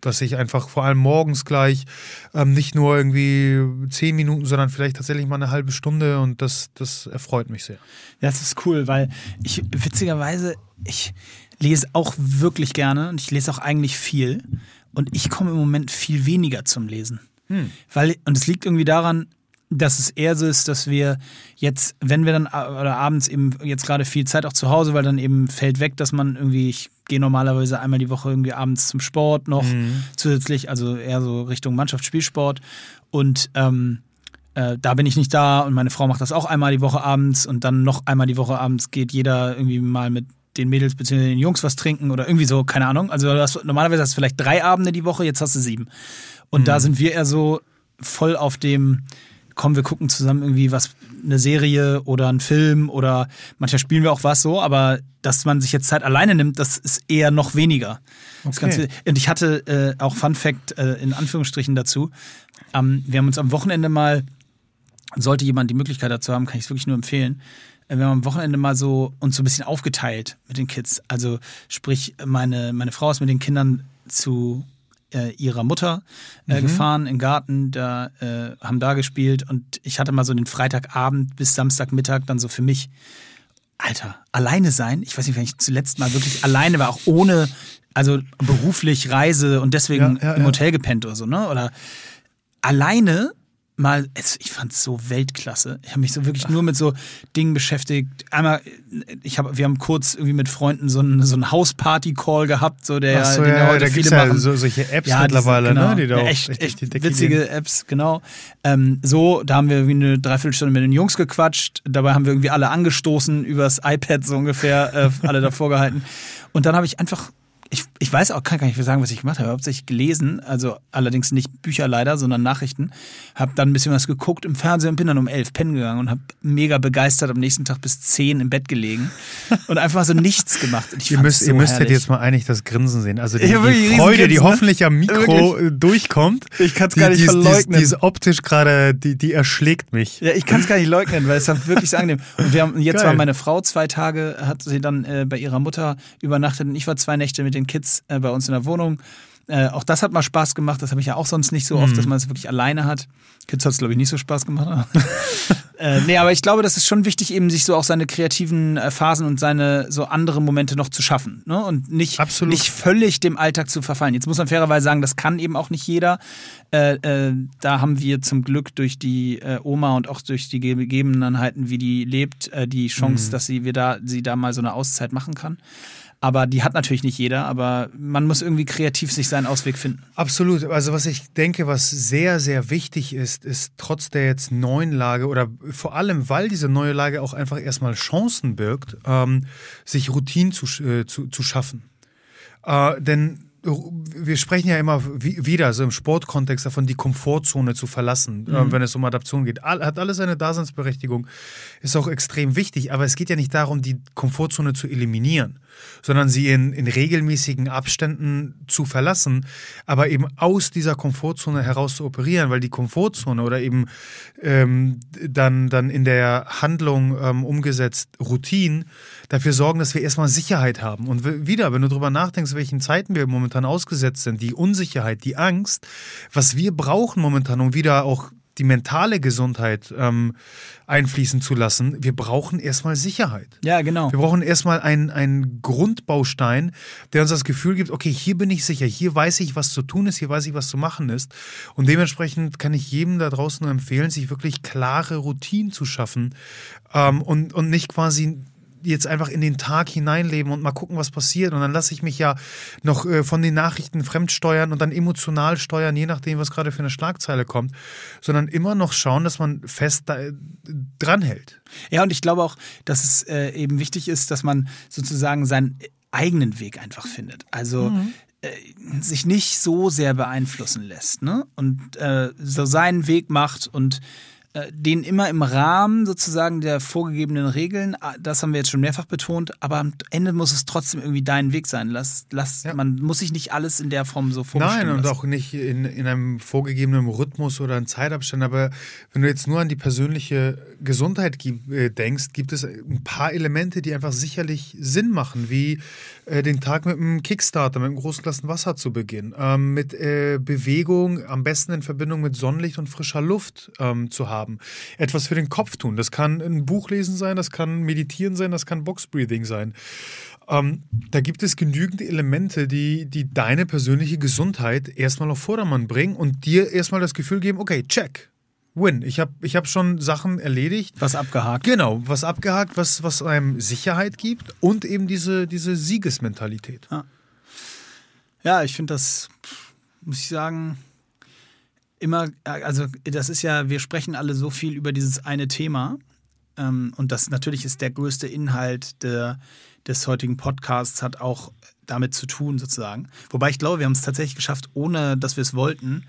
Dass ich einfach vor allem morgens gleich ähm, nicht nur irgendwie zehn Minuten, sondern vielleicht tatsächlich mal eine halbe Stunde und das, das erfreut mich sehr. Das ist cool, weil ich witzigerweise, ich lese auch wirklich gerne und ich lese auch eigentlich viel. Und ich komme im Moment viel weniger zum Lesen. Weil, und es liegt irgendwie daran, dass es eher so ist, dass wir jetzt, wenn wir dann a- oder abends eben jetzt gerade viel Zeit auch zu Hause, weil dann eben fällt weg, dass man irgendwie, ich gehe normalerweise einmal die Woche irgendwie abends zum Sport noch zusätzlich, also eher so Richtung Mannschaftsspielsport. Und ähm, äh, da bin ich nicht da und meine Frau macht das auch einmal die Woche abends und dann noch einmal die Woche abends geht jeder irgendwie mal mit den Mädels bzw. den Jungs was trinken oder irgendwie so, keine Ahnung. Also hast, normalerweise hast du vielleicht drei Abende die Woche, jetzt hast du sieben. Und da sind wir eher so voll auf dem, komm, wir gucken zusammen irgendwie was, eine Serie oder einen Film oder manchmal spielen wir auch was so, aber dass man sich jetzt Zeit alleine nimmt, das ist eher noch weniger. Das Okay. Ganze, und ich hatte äh, auch Fun Fact äh, in Anführungsstrichen dazu. Ähm, wir haben uns am Wochenende mal, sollte jemand die Möglichkeit dazu haben, kann ich es wirklich nur empfehlen. äh, Wir haben am Wochenende mal so uns so ein bisschen aufgeteilt mit den Kids. Also sprich, meine, meine Frau ist mit den Kindern zu äh, ihrer Mutter äh, gefahren im Garten, da äh, haben da gespielt und ich hatte mal so den Freitagabend bis Samstagmittag dann so für mich Alter, alleine sein. Ich weiß nicht, wenn ich zuletzt mal wirklich alleine war, auch ohne, also beruflich Reise und deswegen Ja, ja, im. Hotel gepennt oder so, ne? Oder alleine mal, es, ich fand es so Weltklasse. Ich habe mich so wirklich nur mit so Dingen beschäftigt. Einmal, ich hab, wir haben kurz irgendwie mit Freunden so einen, so einen Hausparty-Call gehabt, so der, Ach so, den ja, heute da viele gibt's ja machen. so, solche Apps Ja, mittlerweile, diese, genau, ne? Die da auch echt, echt witzige gehen. Apps, genau. Ähm, so, da haben wir wie eine Dreiviertelstunde mit den Jungs gequatscht. Dabei haben wir irgendwie alle angestoßen, übers iPad so ungefähr, äh, alle davor gehalten. Und dann habe ich einfach, ich, ich weiß auch, kann gar nicht mehr sagen, was ich gemacht habe. Hauptsächlich gelesen, also allerdings nicht Bücher leider, sondern Nachrichten. Habe dann ein bisschen was geguckt im Fernsehen und bin dann um elf pennen gegangen und habe mega begeistert am nächsten Tag bis zehn im Bett gelegen und einfach so nichts gemacht. Ihr müsst, so ihr müsstet jetzt mal eigentlich das Grinsen sehen. Also die, die Freude, die ne? hoffentlich am Mikro Wirklich. äh, durchkommt. Ich kann's die- gar nicht die ist- die ist- verleugnen. Die ist optisch gerade, die, die erschlägt mich. Ja, ich kann es gar nicht leugnen, weil es war wirklich so angenehm. Und wir haben, jetzt Geil. war meine Frau zwei Tage, hat sie dann äh, bei ihrer Mutter übernachtet und ich war zwei Nächte mit den Kids äh, bei uns in der Wohnung. Äh, auch das hat mal Spaß gemacht. Das habe ich ja auch sonst nicht so oft, dass man es wirklich alleine hat. Kids hat es, glaube ich, nicht so Spaß gemacht. äh, nee, aber ich glaube, das ist schon wichtig, eben sich so auch seine kreativen äh, Phasen und seine so andere Momente noch zu schaffen. Ne? Und nicht, Absolut. nicht völlig dem Alltag zu verfallen. Jetzt muss man fairerweise sagen, das kann eben auch nicht jeder. Äh, äh, da haben wir zum Glück durch die äh, Oma und auch durch die Gegebenheiten, wie die lebt, äh, die Chance, dass sie wir da, sie da mal so eine Auszeit machen kann. Aber die hat natürlich nicht jeder, aber man muss irgendwie kreativ sich seinen Ausweg finden. Absolut. Also was ich denke, was sehr, sehr wichtig ist, ist trotz der jetzt neuen Lage oder vor allem, weil diese neue Lage auch einfach erstmal Chancen birgt, ähm, sich Routinen zu, äh, zu, zu schaffen. Denn wir sprechen ja immer wie, wieder so im Sportkontext davon, die Komfortzone zu verlassen, äh, wenn es um Adaption geht. Hat alles seine Daseinsberechtigung, ist auch extrem wichtig, aber es geht ja nicht darum, die Komfortzone zu eliminieren, sondern sie in, in regelmäßigen Abständen zu verlassen, aber eben aus dieser Komfortzone heraus zu operieren, weil die Komfortzone oder eben ähm, dann, dann in der Handlung ähm, umgesetzt Routinen dafür sorgen, dass wir erstmal Sicherheit haben. Und wieder, wenn du drüber nachdenkst, welchen Zeiten wir momentan ausgesetzt sind, die Unsicherheit, die Angst, was wir brauchen momentan, um wieder auch die mentale Gesundheit ähm, einfließen zu lassen, wir brauchen erstmal Sicherheit. Ja, genau. Wir brauchen erstmal einen, einen Grundbaustein, der uns das Gefühl gibt, okay, hier bin ich sicher, hier weiß ich, was zu tun ist, hier weiß ich, was zu machen ist. Und dementsprechend kann ich jedem da draußen nur empfehlen, sich wirklich klare Routinen zu schaffen ähm, und, und nicht quasi jetzt einfach in den Tag hineinleben und mal gucken, was passiert. Und dann lasse ich mich ja noch äh, von den Nachrichten fremdsteuern und dann emotional steuern, je nachdem, was gerade für eine Schlagzeile kommt, sondern immer noch schauen, dass man fest da, äh, dranhält. Ja, und ich glaube auch, dass es äh, eben wichtig ist, dass man sozusagen seinen eigenen Weg einfach findet. Also mhm. äh, sich nicht so sehr beeinflussen lässt ne? und äh, so seinen Weg macht und den immer im Rahmen sozusagen der vorgegebenen Regeln, ah, das haben wir jetzt schon mehrfach betont, aber am Ende muss es trotzdem irgendwie dein Weg sein. Lass, lass, ja. Man muss sich nicht alles in der Form so vorstellen. Nein, und lassen. auch nicht in, in einem vorgegebenen Rhythmus oder einem Zeitabstand, aber wenn du jetzt nur an die persönliche Gesundheit äh, denkst, gibt es ein paar Elemente, die einfach sicherlich Sinn machen, wie äh, den Tag mit einem Kickstarter, mit einem großen Glas Wasser zu beginnen, ähm, mit äh, Bewegung, am besten in Verbindung mit Sonnenlicht und frischer Luft ähm, zu haben haben. Etwas für den Kopf tun. Das kann ein Buch lesen sein, das kann Meditieren sein, das kann Boxbreathing sein. Ähm, da gibt es genügend Elemente, die, die deine persönliche Gesundheit erstmal auf Vordermann bringen und dir erstmal das Gefühl geben, okay, check. Win. Ich habe ich hab schon Sachen erledigt. Was abgehakt. Genau, was abgehakt, was, was einem Sicherheit gibt und eben diese, diese Siegesmentalität. Ja, ja ich finde das, muss ich sagen, immer, also das ist ja, wir sprechen alle so viel über dieses eine Thema. Ähm, und das natürlich ist der größte Inhalt der, des heutigen Podcasts, hat auch damit zu tun, sozusagen. Wobei ich glaube, wir haben es tatsächlich geschafft, ohne dass wir es wollten,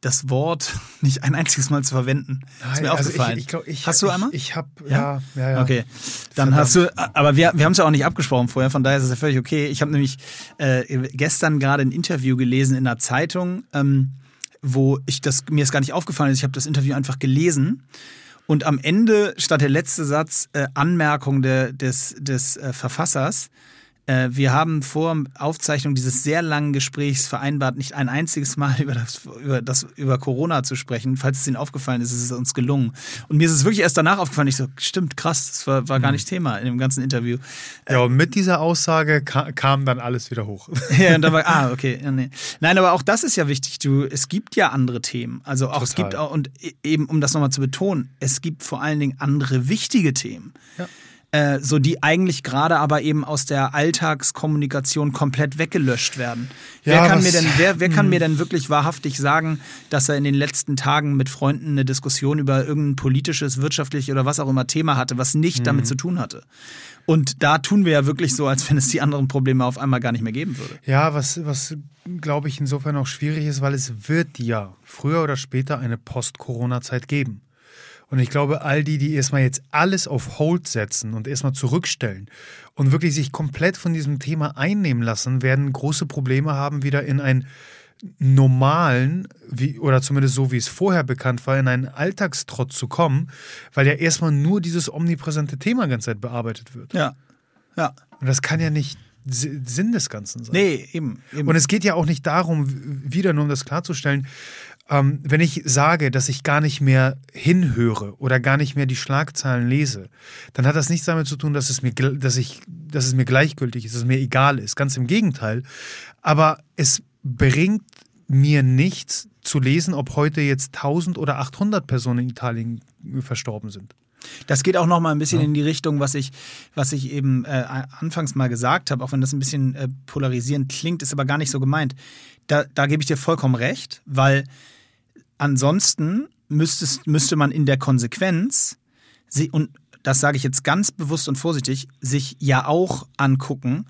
das Wort nicht ein einziges Mal zu verwenden. Nein, ist mir also aufgefallen. Ich, ich glaub, ich, hast du einmal? Ich, habe, ja? ja, ja, ja. Okay, dann Verdammt. hast du, aber wir, wir haben es ja auch nicht abgesprochen vorher, von daher ist es ja völlig okay. Ich habe nämlich äh, gestern gerade ein Interview gelesen in der Zeitung. Ähm, wo ich das, mir ist gar nicht aufgefallen ist, ich habe das Interview einfach gelesen. Und am Ende stand der letzte Satz äh, Anmerkung de, des, des äh, Verfassers. Äh, wir haben vor Aufzeichnung dieses sehr langen Gesprächs vereinbart, nicht ein einziges Mal über das, über das über Corona zu sprechen. Falls es Ihnen aufgefallen ist, ist es uns gelungen. Und mir ist es wirklich erst danach aufgefallen. Ich so, stimmt, krass, das war, war gar mhm. nicht Thema in dem ganzen Interview. Ja, und mit dieser Aussage kam dann alles wieder hoch. ja, und da war, ah, okay. Ja, nee. Nein, aber auch das ist ja wichtig. Du, es gibt ja andere Themen. Also auch, Total. es gibt auch, und e, eben, um das nochmal zu betonen, es gibt vor allen Dingen andere wichtige Themen. Ja. Äh, so die eigentlich gerade aber eben aus der Alltagskommunikation komplett weggelöscht werden. Ja, wer kann mir denn, wer, wer kann mir denn wirklich wahrhaftig sagen, dass er in den letzten Tagen mit Freunden eine Diskussion über irgendein politisches, wirtschaftliches oder was auch immer Thema hatte, was nicht mhm. damit zu tun hatte? Und da tun wir ja wirklich so, als wenn es die anderen Probleme auf einmal gar nicht mehr geben würde. Ja, was, was glaube ich insofern auch schwierig ist, weil es wird ja früher oder später eine Post-Corona-Zeit geben. Und ich glaube, all die, die erstmal jetzt alles auf Hold setzen und erstmal zurückstellen und wirklich sich komplett von diesem Thema einnehmen lassen, werden große Probleme haben, wieder in einen normalen, wie, oder zumindest so wie es vorher bekannt war, in einen Alltagstrott zu kommen, weil ja erstmal nur dieses omnipräsente Thema die ganze Zeit bearbeitet wird. Ja. Ja. Und das kann ja nicht Sinn des Ganzen sein. Nee, eben, eben. Und es geht ja auch nicht darum, wieder nur um das klarzustellen, ähm, wenn ich sage, dass ich gar nicht mehr hinhöre oder gar nicht mehr die Schlagzeilen lese, dann hat das nichts damit zu tun, dass es mir, dass ich, dass es mir gleichgültig ist, dass es mir egal ist. Ganz im Gegenteil. Aber es bringt mir nichts zu lesen, ob heute jetzt 1000 oder 800 Personen in Italien verstorben sind. Das geht auch noch mal ein bisschen ja. in die Richtung, was ich, was ich eben äh, anfangs mal gesagt habe, auch wenn das ein bisschen äh, polarisierend klingt, ist aber gar nicht so gemeint. Da, da gebe ich dir vollkommen recht, weil ansonsten müsstest, müsste man in der Konsequenz, sie, und das sage ich jetzt ganz bewusst und vorsichtig, sich ja auch angucken,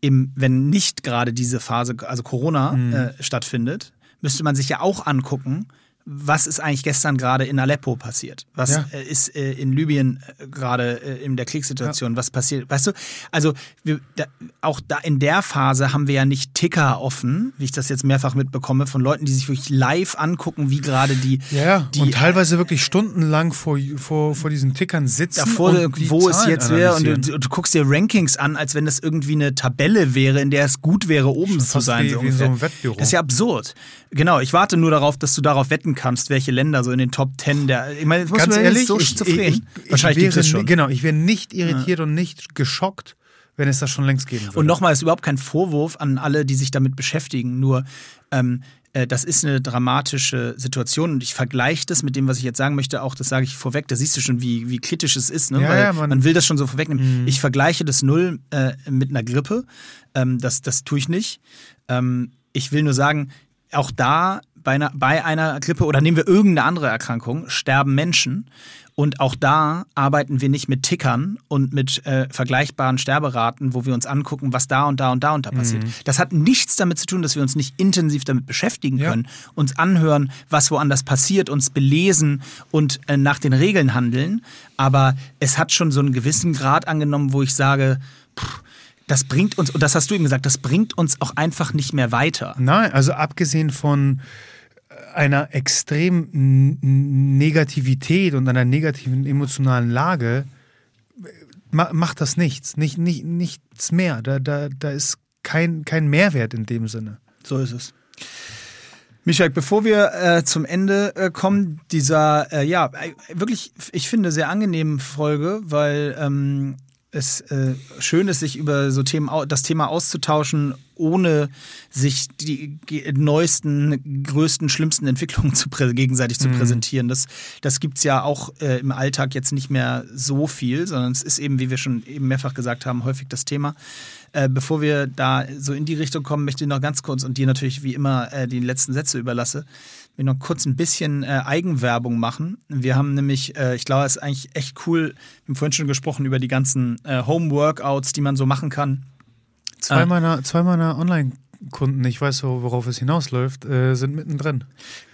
im, wenn nicht gerade diese Phase, also Corona, mhm. äh, stattfindet, müsste man sich ja auch angucken, was ist eigentlich gestern gerade in Aleppo passiert? Was ja. äh, ist äh, in Libyen äh, gerade in der Kriegssituation? Ja. Was passiert? Weißt du, also wir, da, auch da in der Phase haben wir ja nicht Ticker offen, wie ich das jetzt mehrfach mitbekomme, von Leuten, die sich wirklich live angucken, wie gerade die, ja, die und teilweise wirklich stundenlang vor, vor, vor diesen Tickern sitzen. Davor, und wo es jetzt wäre und du, du, guckst dir Rankings an, als wenn das irgendwie eine Tabelle wäre, in der es gut wäre, oben zu sein. Wie, so wie so einem Wettbüro. Das ist ja absurd. Genau, ich warte nur darauf, dass du darauf wetten raten kannst, welche Länder so in den Top Ten der. Ich meine, Ganz ehrlich, so ich, schizophren. ich, ich, Wahrscheinlich ich wäre, schon. Genau, ich wäre nicht irritiert und nicht geschockt, wenn es das schon längst geben würde. Und nochmal, ist überhaupt kein Vorwurf an alle, die sich damit beschäftigen. Nur, ähm, äh, das ist eine dramatische Situation und ich vergleiche das mit dem, was ich jetzt sagen möchte. Auch das sage ich vorweg. Da siehst du schon, wie, wie kritisch es ist, ne? Ja, Weil ja, man, man- will das schon so vorwegnehmen. Ich vergleiche das null äh, mit einer Grippe. Ähm, das, das tue ich nicht. Ähm, ich will nur sagen, auch da bei einer, bei einer Grippe oder nehmen wir irgendeine andere Erkrankung, sterben Menschen. Und auch da arbeiten wir nicht mit Tickern und mit äh, vergleichbaren Sterberaten, wo wir uns angucken, was da und da und da und da passiert. Das hat nichts damit zu tun, dass wir uns nicht intensiv damit beschäftigen Ja. können, uns anhören, was woanders passiert, uns belesen und äh, nach den Regeln handeln. Aber es hat schon so einen gewissen Grad angenommen, wo ich sage, pff, das bringt uns, und das hast du eben gesagt, das bringt uns auch einfach nicht mehr weiter. Nein, also abgesehen von einer extremen Negativität und einer negativen emotionalen Lage, ma macht das nichts. Nicht, nicht, nichts mehr. Da, da, da ist kein, kein Mehrwert in dem Sinne. So ist es. Michael, bevor wir äh, zum Ende äh, kommen, dieser, äh, ja, äh, wirklich, ich finde, sehr angenehmen Folge, weil ähm, es äh, schön ist, sich über so Themen, das Thema auszutauschen, ohne sich die neuesten, größten, schlimmsten Entwicklungen zu gegenseitig zu präsentieren. Das, das gibt es ja auch äh, im Alltag jetzt nicht mehr so viel, sondern es ist eben, wie wir schon eben mehrfach gesagt haben, häufig das Thema. Äh, bevor wir da so in die Richtung kommen, möchte ich noch ganz kurz und dir natürlich wie immer äh, die letzten Sätze überlasse, mir noch kurz ein bisschen äh, Eigenwerbung machen. Wir haben nämlich, äh, ich glaube, es ist eigentlich echt cool, wir haben vorhin schon gesprochen über die ganzen äh, Home-Workouts, die man so machen kann. Zwei Ah. meiner, zwei meiner Online-Kunden, ich weiß, so, worauf es hinausläuft, äh, sind mittendrin.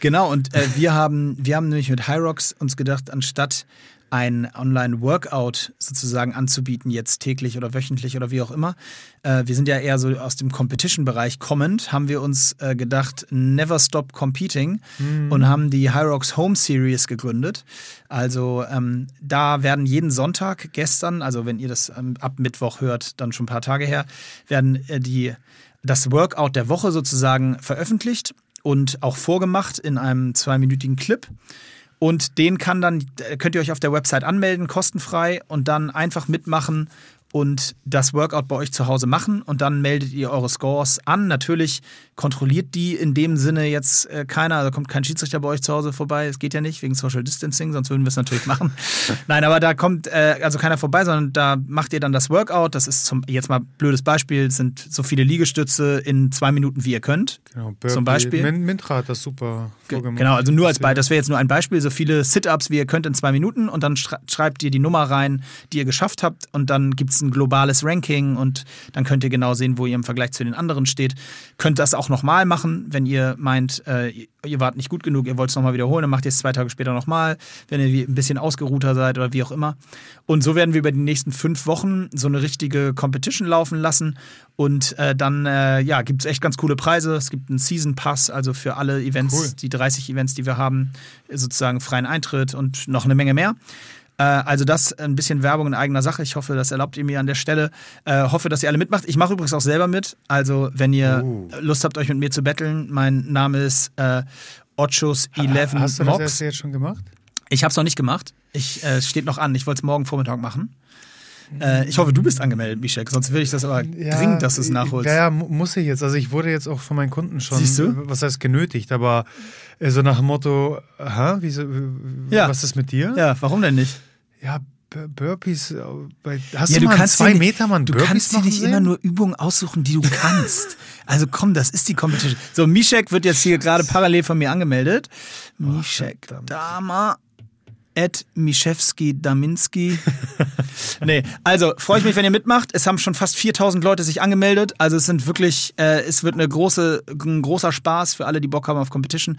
Genau, und äh, wir, haben, wir haben nämlich mit Hyrox uns gedacht, anstatt ein Online-Workout sozusagen anzubieten, jetzt täglich oder wöchentlich oder wie auch immer. Äh, wir sind ja eher so aus dem Competition-Bereich kommend, haben wir uns äh, gedacht, never stop competing und haben die Hyrox Home Series gegründet. Also ähm, da werden jeden Sonntag gestern, also wenn ihr das ähm, ab Mittwoch hört, dann schon ein paar Tage her, werden äh, die das Workout der Woche sozusagen veröffentlicht und auch vorgemacht in einem zweiminütigen Clip. Und den kann dann, könnt ihr euch auf der Website anmelden, kostenfrei und dann einfach mitmachen und das Workout bei euch zu Hause machen und dann meldet ihr eure Scores an. Natürlich kontrolliert die in dem Sinne jetzt äh, keiner, also kommt kein Schiedsrichter bei euch zu Hause vorbei, das geht ja nicht wegen Social Distancing, sonst würden wir es natürlich machen. Nein, aber da kommt äh, also keiner vorbei, sondern da macht ihr dann das Workout. Das ist zum, jetzt mal blödes Beispiel, sind so viele Liegestütze in zwei Minuten, wie ihr könnt. Genau, Zum Beispiel? Min Mintra hat das super Ge- vorgemacht. Genau, also nur als Beispiel, das wäre jetzt nur ein Beispiel, so viele Sit-Ups, wie ihr könnt in zwei Minuten und dann schreibt ihr die Nummer rein, die ihr geschafft habt und dann gibt es ein globales Ranking und dann könnt ihr genau sehen, wo ihr im Vergleich zu den anderen steht. Könnt das auch nochmal machen, wenn ihr meint, äh, ihr- wart nicht gut genug, ihr wollt es nochmal wiederholen, dann macht ihr es zwei Tage später nochmal, wenn ihr ein bisschen ausgeruhter seid oder wie auch immer. Und so werden wir über die nächsten fünf Wochen so eine richtige Competition laufen lassen und äh, dann äh, ja, gibt es echt ganz coole Preise. Es gibt einen Season Pass, also für alle Events, Cool. die 30 Events, die wir haben, sozusagen freien Eintritt und noch eine Menge mehr. Äh, Also das ein bisschen Werbung in eigener Sache. Ich hoffe, das erlaubt ihr mir an der Stelle. Äh, hoffe, dass ihr alle mitmacht. Ich mache übrigens auch selber mit. Also wenn ihr Oh. Lust habt, euch mit mir zu betteln, mein Name ist äh, Ochos11 Ha- Hast du das Mox. erste jetzt schon gemacht? Ich habe es noch nicht gemacht. Ich äh, es steht noch an. Ich wollte es morgen Vormittag machen. Äh, ich hoffe, du bist angemeldet, Michek. Sonst will ich das aber dringend, dass du es nachholst. Ja, ja, mu- muss ich jetzt. Also ich wurde jetzt auch von meinen Kunden schon, Siehst du? äh, was heißt genötigt, aber äh, so nach dem Motto, aha, wieso, Ja. was ist mit dir? Ja, warum denn nicht? Ja, Burpees, äh, bei, hast Ja, du du mal zwei nicht- Meter mal einen Du Burpees kannst dir nicht sehen? immer nur Übungen aussuchen, die du kannst. also komm, das ist die Competition. So, Mishek wird jetzt hier gerade parallel von mir angemeldet. Mishek verdammt. Dama at Mischewski Daminski. nee, also freue ich mich, wenn ihr mitmacht. Es haben schon fast 4000 Leute sich angemeldet. Also es sind wirklich, äh, es wird eine große, ein großer Spaß für alle, die Bock haben auf Competition.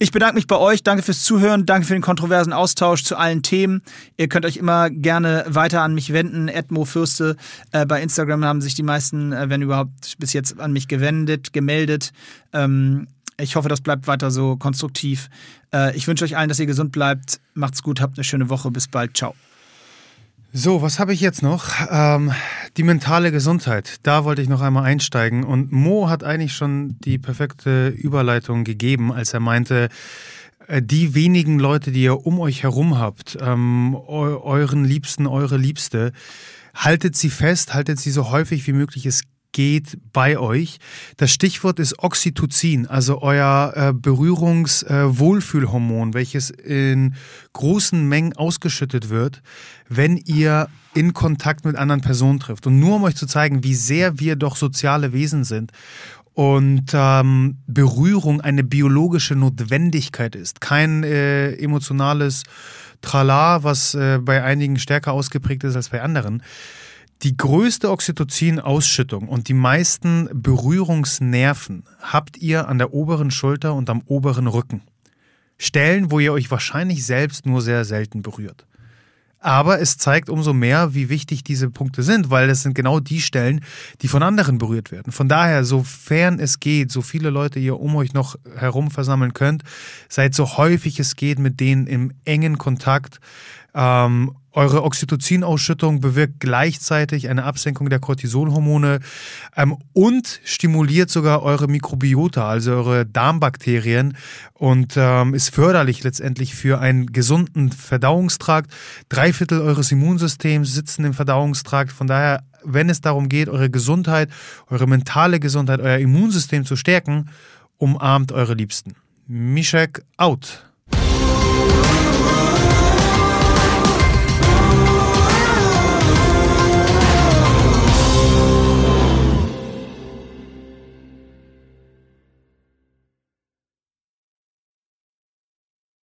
Ich bedanke mich bei euch. Danke fürs Zuhören. Danke für den kontroversen Austausch zu allen Themen. Ihr könnt euch immer gerne weiter an mich wenden. Edmo Fürste. Äh, bei Instagram haben sich die meisten, äh, wenn überhaupt, bis jetzt an mich gewendet, gemeldet. Ähm, ich hoffe, das bleibt weiter so konstruktiv. Äh, ich wünsche euch allen, dass ihr gesund bleibt. Macht's gut, habt eine schöne Woche. Bis bald. Ciao. So, was habe ich jetzt noch? Ähm, die mentale Gesundheit. Da wollte ich noch einmal einsteigen. Und Mo hat eigentlich schon die perfekte Überleitung gegeben, als er meinte, äh, die wenigen Leute, die ihr um euch herum habt, ähm, euren Liebsten, eure Liebste, haltet sie fest, haltet sie so häufig wie möglich es geht bei euch. Das Stichwort ist Oxytocin, also euer äh, Berührungswohlfühlhormon, äh, welches in großen Mengen ausgeschüttet wird, wenn ihr in Kontakt mit anderen Personen trifft. Und nur um euch zu zeigen, wie sehr wir doch soziale Wesen sind und ähm, Berührung eine biologische Notwendigkeit ist, kein äh, emotionales Trala, was äh, bei einigen stärker ausgeprägt ist als bei anderen. Die größte Oxytocin-Ausschüttung und die meisten Berührungsnerven habt ihr an der oberen Schulter und am oberen Rücken. Stellen, wo ihr euch wahrscheinlich selbst nur sehr selten berührt. Aber es zeigt umso mehr, wie wichtig diese Punkte sind, weil es sind genau die Stellen, die von anderen berührt werden. Von daher, sofern es geht, so viele Leute ihr um euch noch herum versammeln könnt, seid so häufig es geht mit denen im engen Kontakt. Ähm, eure Oxytocin-Ausschüttung bewirkt gleichzeitig eine Absenkung der Cortisolhormone ähm, und stimuliert sogar eure Mikrobiota, also eure Darmbakterien und ähm, ist förderlich letztendlich für einen gesunden Verdauungstrakt. Drei Viertel eures Immunsystems sitzen im Verdauungstrakt. Von daher, wenn es darum geht, eure Gesundheit, eure mentale Gesundheit, euer Immunsystem zu stärken, umarmt eure Liebsten. Mischek out.